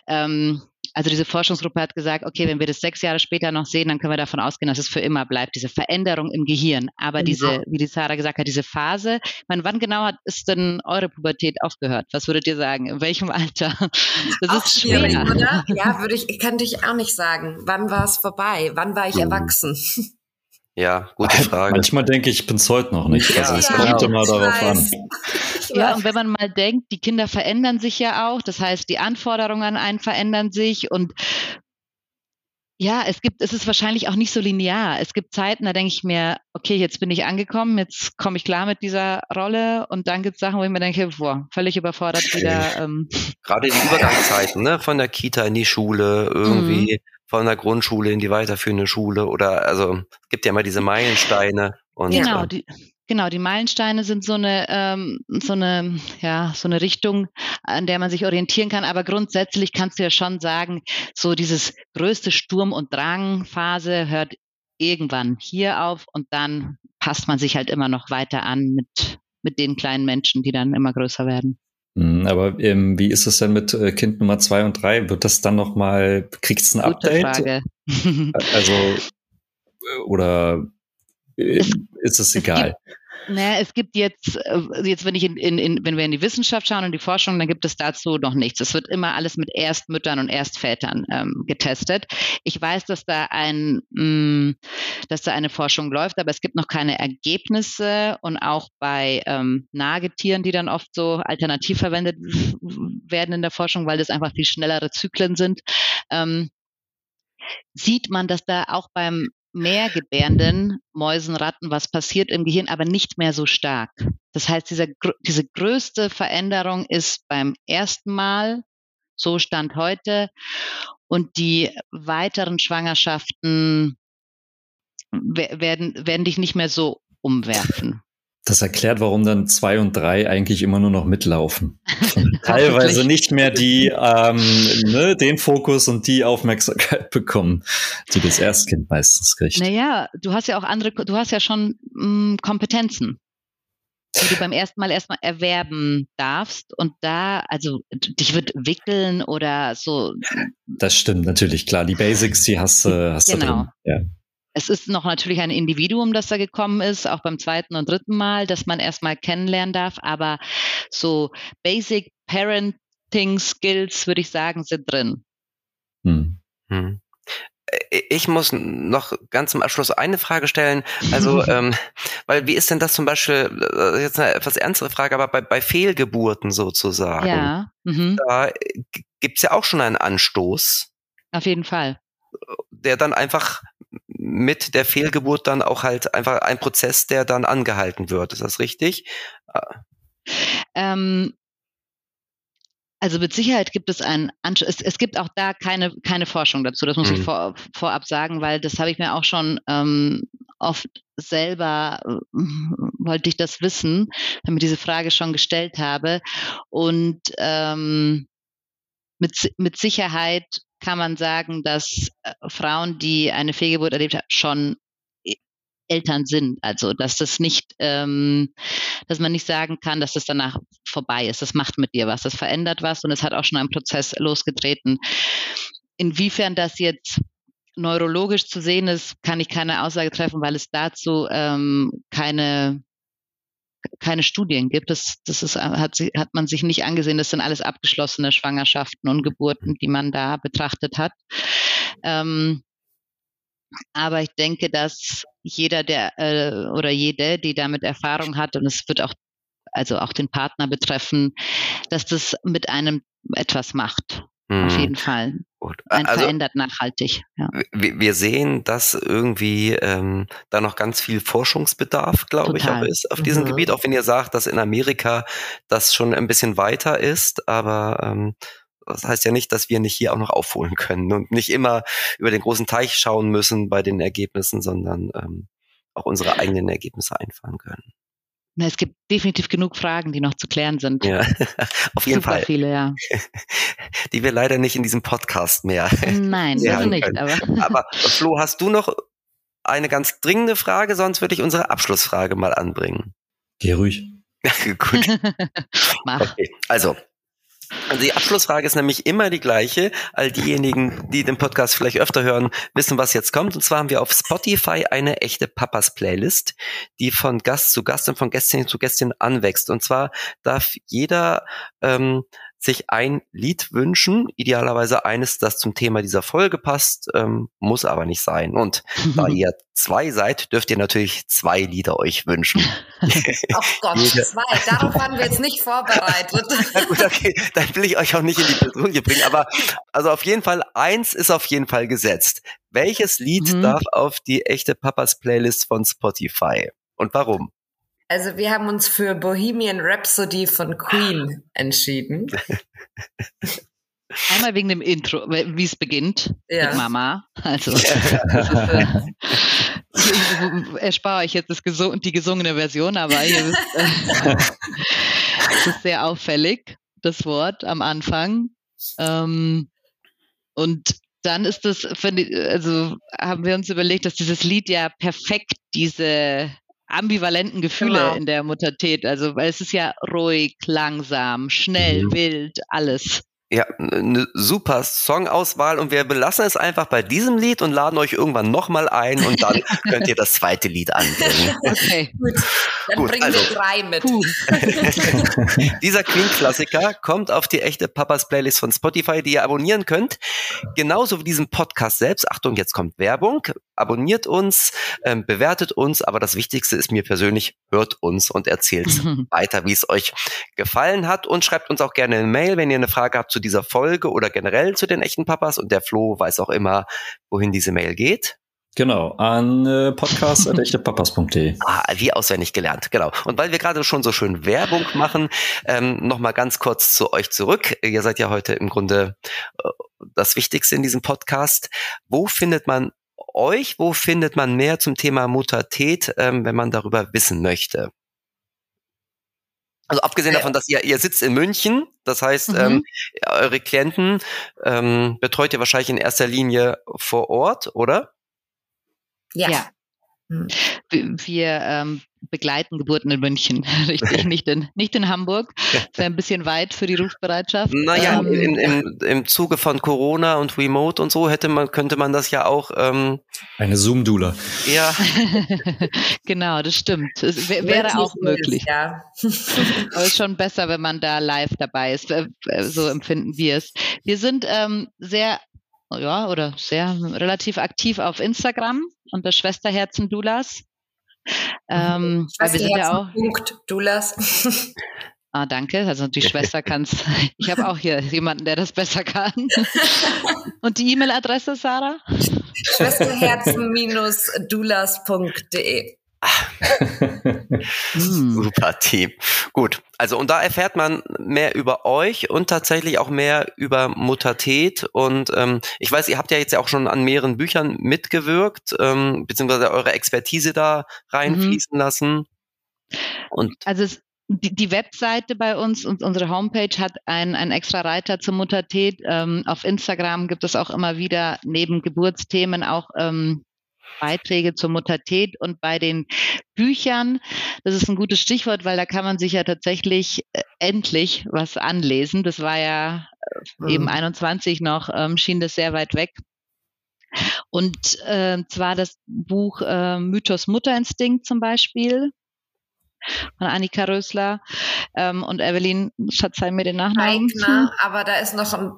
ähm, also diese Forschungsgruppe hat gesagt, okay, wenn wir das sechs Jahre später noch sehen, dann können wir davon ausgehen, dass es für immer bleibt, diese Veränderung im Gehirn. Aber genau. diese, wie die Sarah gesagt hat, diese Phase, meine, wann genau hat ist denn eure Pubertät aufgehört? Was würdet ihr sagen? In welchem Alter? Das auch ist schwierig, schwer. oder? Ja, würde ich, könnte ich auch nicht sagen. Wann war es vorbei? Wann war ich mhm. erwachsen? Ja, gute Frage. Manchmal denke ich, ich bin es heute noch nicht. Also es ja, kommt immer darauf an. Ja, und wenn man mal denkt, die Kinder verändern sich ja auch. Das heißt, die Anforderungen an einen verändern sich und ja, es gibt, es ist wahrscheinlich auch nicht so linear. Es gibt Zeiten, da denke ich mir, okay, jetzt bin ich angekommen, jetzt komme ich klar mit dieser Rolle und dann gibt es Sachen, wo ich mir denke, boah, völlig überfordert wieder. Ähm. Gerade die Übergangszeiten, ne, von der Kita in die Schule irgendwie. Mhm von der Grundschule in die weiterführende Schule oder also es gibt ja immer diese Meilensteine und genau die Genau, die Meilensteine sind so eine, ähm, so eine, ja, so eine Richtung, an der man sich orientieren kann. Aber grundsätzlich kannst du ja schon sagen, so dieses größte Sturm- und Drangphase hört irgendwann hier auf und dann passt man sich halt immer noch weiter an mit, mit den kleinen Menschen, die dann immer größer werden. Mhm, aber ähm, wie ist es denn mit äh, Kind Nummer zwei und drei? Wird das dann noch mal, kriegt es ein Gute Update? Frage. also, äh, oder äh, ist es egal? Naja, es gibt jetzt, äh, jetzt wenn ich in, in, in, wenn wir in die Wissenschaft schauen und die Forschung, dann gibt es dazu noch nichts. Es wird immer alles mit Erstmüttern und Erstvätern ähm, getestet. Ich weiß, dass da ein, mh, mm, dass da eine Forschung läuft, aber es gibt noch keine Ergebnisse und auch bei ähm, Nagetieren, die dann oft so alternativ verwendet werden in der Forschung, weil das einfach viel schnellere Zyklen sind. Ähm, sieht man, dass da auch beim mehr gebärenden Mäusen, Ratten was passiert im Gehirn, aber nicht mehr so stark. Das heißt, diese, diese größte Veränderung ist beim ersten Mal, so stand heute, und die weiteren Schwangerschaften werden, werden dich nicht mehr so umwerfen. Das erklärt, warum dann zwei und drei eigentlich immer nur noch mitlaufen. Teilweise nicht mehr die ähm, ne, den Fokus und die Aufmerksamkeit bekommen, die das Erstkind meistens kriegt. Naja, du hast ja auch andere, du hast ja schon mh, mm, Kompetenzen, die du beim ersten Mal erstmal erwerben darfst und da, also dich wird wickeln oder so. Das stimmt natürlich, klar. Die Basics, die hast, hast genau. du drin. Ja. Es ist noch natürlich ein Individuum, das da gekommen ist, auch beim zweiten und dritten Mal, dass man erstmal kennenlernen darf. Aber so Basic Parenting Skills, würde ich sagen, sind drin. Hm. Hm. Ich muss noch ganz zum Abschluss eine Frage stellen. Also, ähm, weil wie ist denn das zum Beispiel, äh, jetzt eine etwas ernstere Frage, aber bei, bei Fehlgeburten sozusagen, ja. Mhm. da gibt's ja auch schon einen Anstoß. Auf jeden Fall. Der dann einfach mit der Fehlgeburt dann auch halt einfach ein Prozess, der dann angehalten wird. Ist das richtig? Ähm, also mit Sicherheit gibt es ein, es, es gibt auch da keine, keine Forschung dazu, das muss mhm. ich vor, vorab sagen, weil das habe ich mir auch schon ähm, oft selber, äh, wollte ich das wissen, wenn ich diese Frage schon gestellt habe. Und ähm, mit, mit Sicherheit kann man sagen, dass äh, Frauen, die eine Fehlgeburt erlebt haben, schon äh, Eltern sind. Also dass das nicht, ähm, dass man nicht sagen kann, dass das danach vorbei ist. Das macht mit dir was, das verändert was und es hat auch schon einen Prozess losgetreten. Inwiefern das jetzt neurologisch zu sehen ist, kann ich keine Aussage treffen, weil es dazu ähm, keine keine Studien gibt. Das, das ist, hat, hat man sich nicht angesehen. Das sind alles abgeschlossene Schwangerschaften und Geburten, die man da betrachtet hat. Ähm, aber ich denke, dass jeder, der äh, oder jede, die damit Erfahrung hat, und es wird auch also auch den Partner betreffen, dass das mit einem etwas macht. Mhm. Auf jeden Fall. Gut. Ein also, verändert nachhaltig. Ja. Wir, wir sehen, dass irgendwie ähm, da noch ganz viel Forschungsbedarf, glaube ich, auch ist auf diesem mhm. Gebiet. Auch wenn ihr sagt, dass in Amerika das schon ein bisschen weiter ist, aber ähm, das heißt ja nicht, dass wir nicht hier auch noch aufholen können und nicht immer über den großen Teich schauen müssen bei den Ergebnissen, sondern ähm, auch unsere eigenen Ergebnisse einfahren können. Na, es gibt definitiv genug Fragen, die noch zu klären sind. Ja, auf jeden Super Fall. viele, ja. Die wir leider nicht in diesem Podcast mehr. Nein, also nicht. Aber. aber Flo, hast du noch eine ganz dringende Frage? Sonst würde ich unsere Abschlussfrage mal anbringen. Geh ruhig. Gut. Mach. Okay, also also die Abschlussfrage ist nämlich immer die gleiche. All diejenigen, die den Podcast vielleicht öfter hören, wissen, was jetzt kommt. Und zwar haben wir auf Spotify eine echte Papas-Playlist, die von Gast zu Gast und von Gästin zu Gästin anwächst. Und zwar darf jeder ähm, sich ein Lied wünschen, idealerweise eines, das zum Thema dieser Folge passt, ähm, muss aber nicht sein. Und da ihr zwei seid, dürft ihr natürlich zwei Lieder euch wünschen. Oh Gott, zwei. Darauf waren wir jetzt nicht vorbereitet. Na gut, okay, dann will ich euch auch nicht in die Bedrohung bringen. Aber also auf jeden Fall, eins ist auf jeden Fall gesetzt. Welches Lied mhm. darf auf die echte Papas Playlist von Spotify? Und warum? Also wir haben uns für Bohemian Rhapsody von Queen entschieden. Einmal wegen dem Intro, wie es beginnt ja. mit Mama. Also ist, äh, erspare ich jetzt das gesung die gesungene Version, aber hier ist, äh, es ist sehr auffällig, das Wort am Anfang. Ähm, und dann ist das, also haben wir uns überlegt, dass dieses Lied ja perfekt diese ambivalenten Gefühle genau. in der Muttertät. Also, weil es ist ja ruhig, langsam, schnell, mhm. wild, alles. Ja, eine super Songauswahl und wir belassen es einfach bei diesem Lied und laden euch irgendwann nochmal ein und dann könnt ihr das zweite Lied anbringen. Okay, gut. Dann gut, bringen also, wir drei mit. dieser Queen-Klassiker kommt auf die echte Papas Playlist von Spotify, die ihr abonnieren könnt. Genauso wie diesen Podcast selbst. Achtung, jetzt kommt Werbung. Abonniert uns, ähm, bewertet uns, aber das Wichtigste ist mir persönlich, hört uns und erzählt weiter, wie es euch gefallen hat und schreibt uns auch gerne eine Mail, wenn ihr eine Frage habt zu dieser Folge oder generell zu den echten Papas und der Flo weiß auch immer, wohin diese Mail geht. Genau, an äh, podcast.echtepapas.de. ah, wie auswendig gelernt, genau. Und weil wir gerade schon so schön Werbung machen, ähm, nochmal ganz kurz zu euch zurück. Ihr seid ja heute im Grunde äh, das Wichtigste in diesem Podcast. Wo findet man euch? Wo findet man mehr zum Thema Muttertät, ähm, wenn man darüber wissen möchte? Also abgesehen davon, dass ihr, ihr sitzt in München, das heißt, mhm. ähm, eure Klienten ähm, betreut ihr wahrscheinlich in erster Linie vor Ort, oder? Ja. ja. Hm. Wir ähm, begleiten Geburten in München, richtig, nicht in, nicht in Hamburg. Das wäre ein bisschen weit für die Rufbereitschaft. Naja, ähm, im, im, im Zuge von Corona und Remote und so hätte man, könnte man das ja auch. Ähm, Eine Zoom-Dula. Ja. genau, das stimmt. Es wäre auch möglich. Ja. Aber es ist schon besser, wenn man da live dabei ist. So empfinden wir es. Wir sind ähm, sehr ja, oder sehr relativ aktiv auf Instagram unter Schwesterherzen Dulas. Ähm, weil wir sind ja auch. Punkt Dulas. Ah, danke. Also die Schwester kann es. Ich habe auch hier jemanden, der das besser kann. Und die E-Mail-Adresse, Sarah? Schwesterherzen-dulas.de. Hm. Super Team. Gut. Also und da erfährt man mehr über euch und tatsächlich auch mehr über Muttertät. Und ähm, ich weiß, ihr habt ja jetzt ja auch schon an mehreren Büchern mitgewirkt, ähm, beziehungsweise eure Expertise da reinfließen mhm. lassen. Und also es, die, die Webseite bei uns und unsere Homepage hat einen, einen extra Reiter zur Muttertät. Ähm, auf Instagram gibt es auch immer wieder neben Geburtsthemen auch ähm, Beiträge zur Muttertät und bei den Büchern, das ist ein gutes Stichwort, weil da kann man sich ja tatsächlich äh, endlich was anlesen. Das war ja äh, eben 21 mhm. noch, ähm, schien das sehr weit weg. Und äh, zwar das Buch äh, Mythos Mutterinstinkt zum Beispiel von Annika Rösler ähm, und Evelyn, verzeih mir den Nachnamen. Eigner, aber da ist noch ein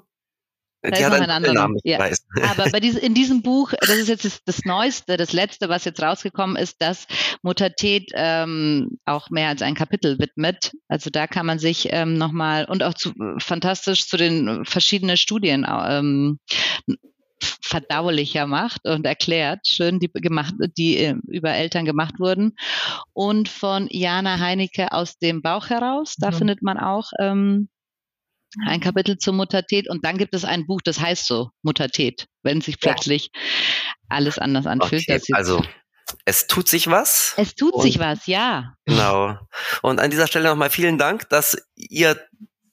da die hat einen anderen Namen, ja. weiß. Aber bei diesem, in diesem Buch, das ist jetzt das, das, Neueste, das Letzte, was jetzt rausgekommen ist, dass Muttertät ähm, auch mehr als ein Kapitel widmet. Also da kann man sich ähm, nochmal und auch zu, fantastisch zu den verschiedenen Studien ähm, verdaulicher macht und erklärt, schön die gemacht, die äh, über Eltern gemacht wurden. Und von Jana Heinecke aus dem Bauch heraus, da mhm. findet man auch ähm, ein Kapitel zur Muttertät und dann gibt es ein Buch, das heißt so Muttertät, wenn sich plötzlich ja. alles anders anfühlt. Okay, also es tut sich was. Es tut sich was, ja. Genau. Und an dieser Stelle nochmal vielen Dank, dass ihr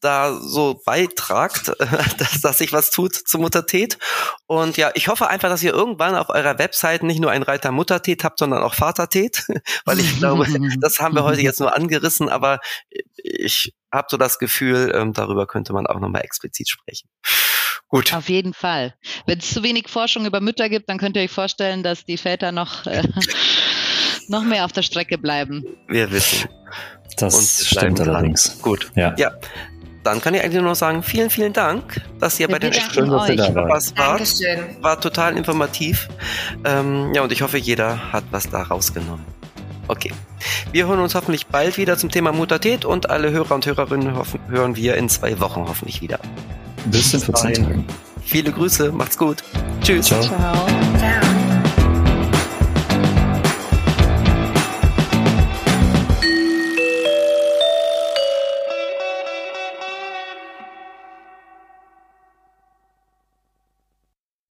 da so beitragt, dass, dass sich was tut zur Muttertät. Und ja, ich hoffe einfach, dass ihr irgendwann auf eurer Website nicht nur einen Reiter Muttertät habt, sondern auch Vatertät, weil ich glaube, das haben wir heute jetzt nur angerissen, aber ich habe so das Gefühl, ähm, darüber könnte man auch nochmal explizit sprechen. Gut. Auf jeden Fall. Wenn es zu wenig Forschung über Mütter gibt, dann könnt ihr euch vorstellen, dass die Väter noch, äh, noch mehr auf der Strecke bleiben. Wir wissen. Das stimmt allerdings. Gut. Ja. ja dann kann ich eigentlich nur noch sagen, vielen, vielen Dank, dass ihr Wir bei den Schön, dass ihr da wart. Dankeschön. War total informativ. Ähm, ja, und ich hoffe, jeder hat was da rausgenommen. Okay. Wir hören uns hoffentlich bald wieder zum Thema Muttertät und alle Hörer und Hörerinnen hoffen, hören wir in zwei Wochen hoffentlich wieder. Bis in 14 Tagen. Viele Grüße, macht's gut. Tschüss. Ciao. Ciao. Ciao.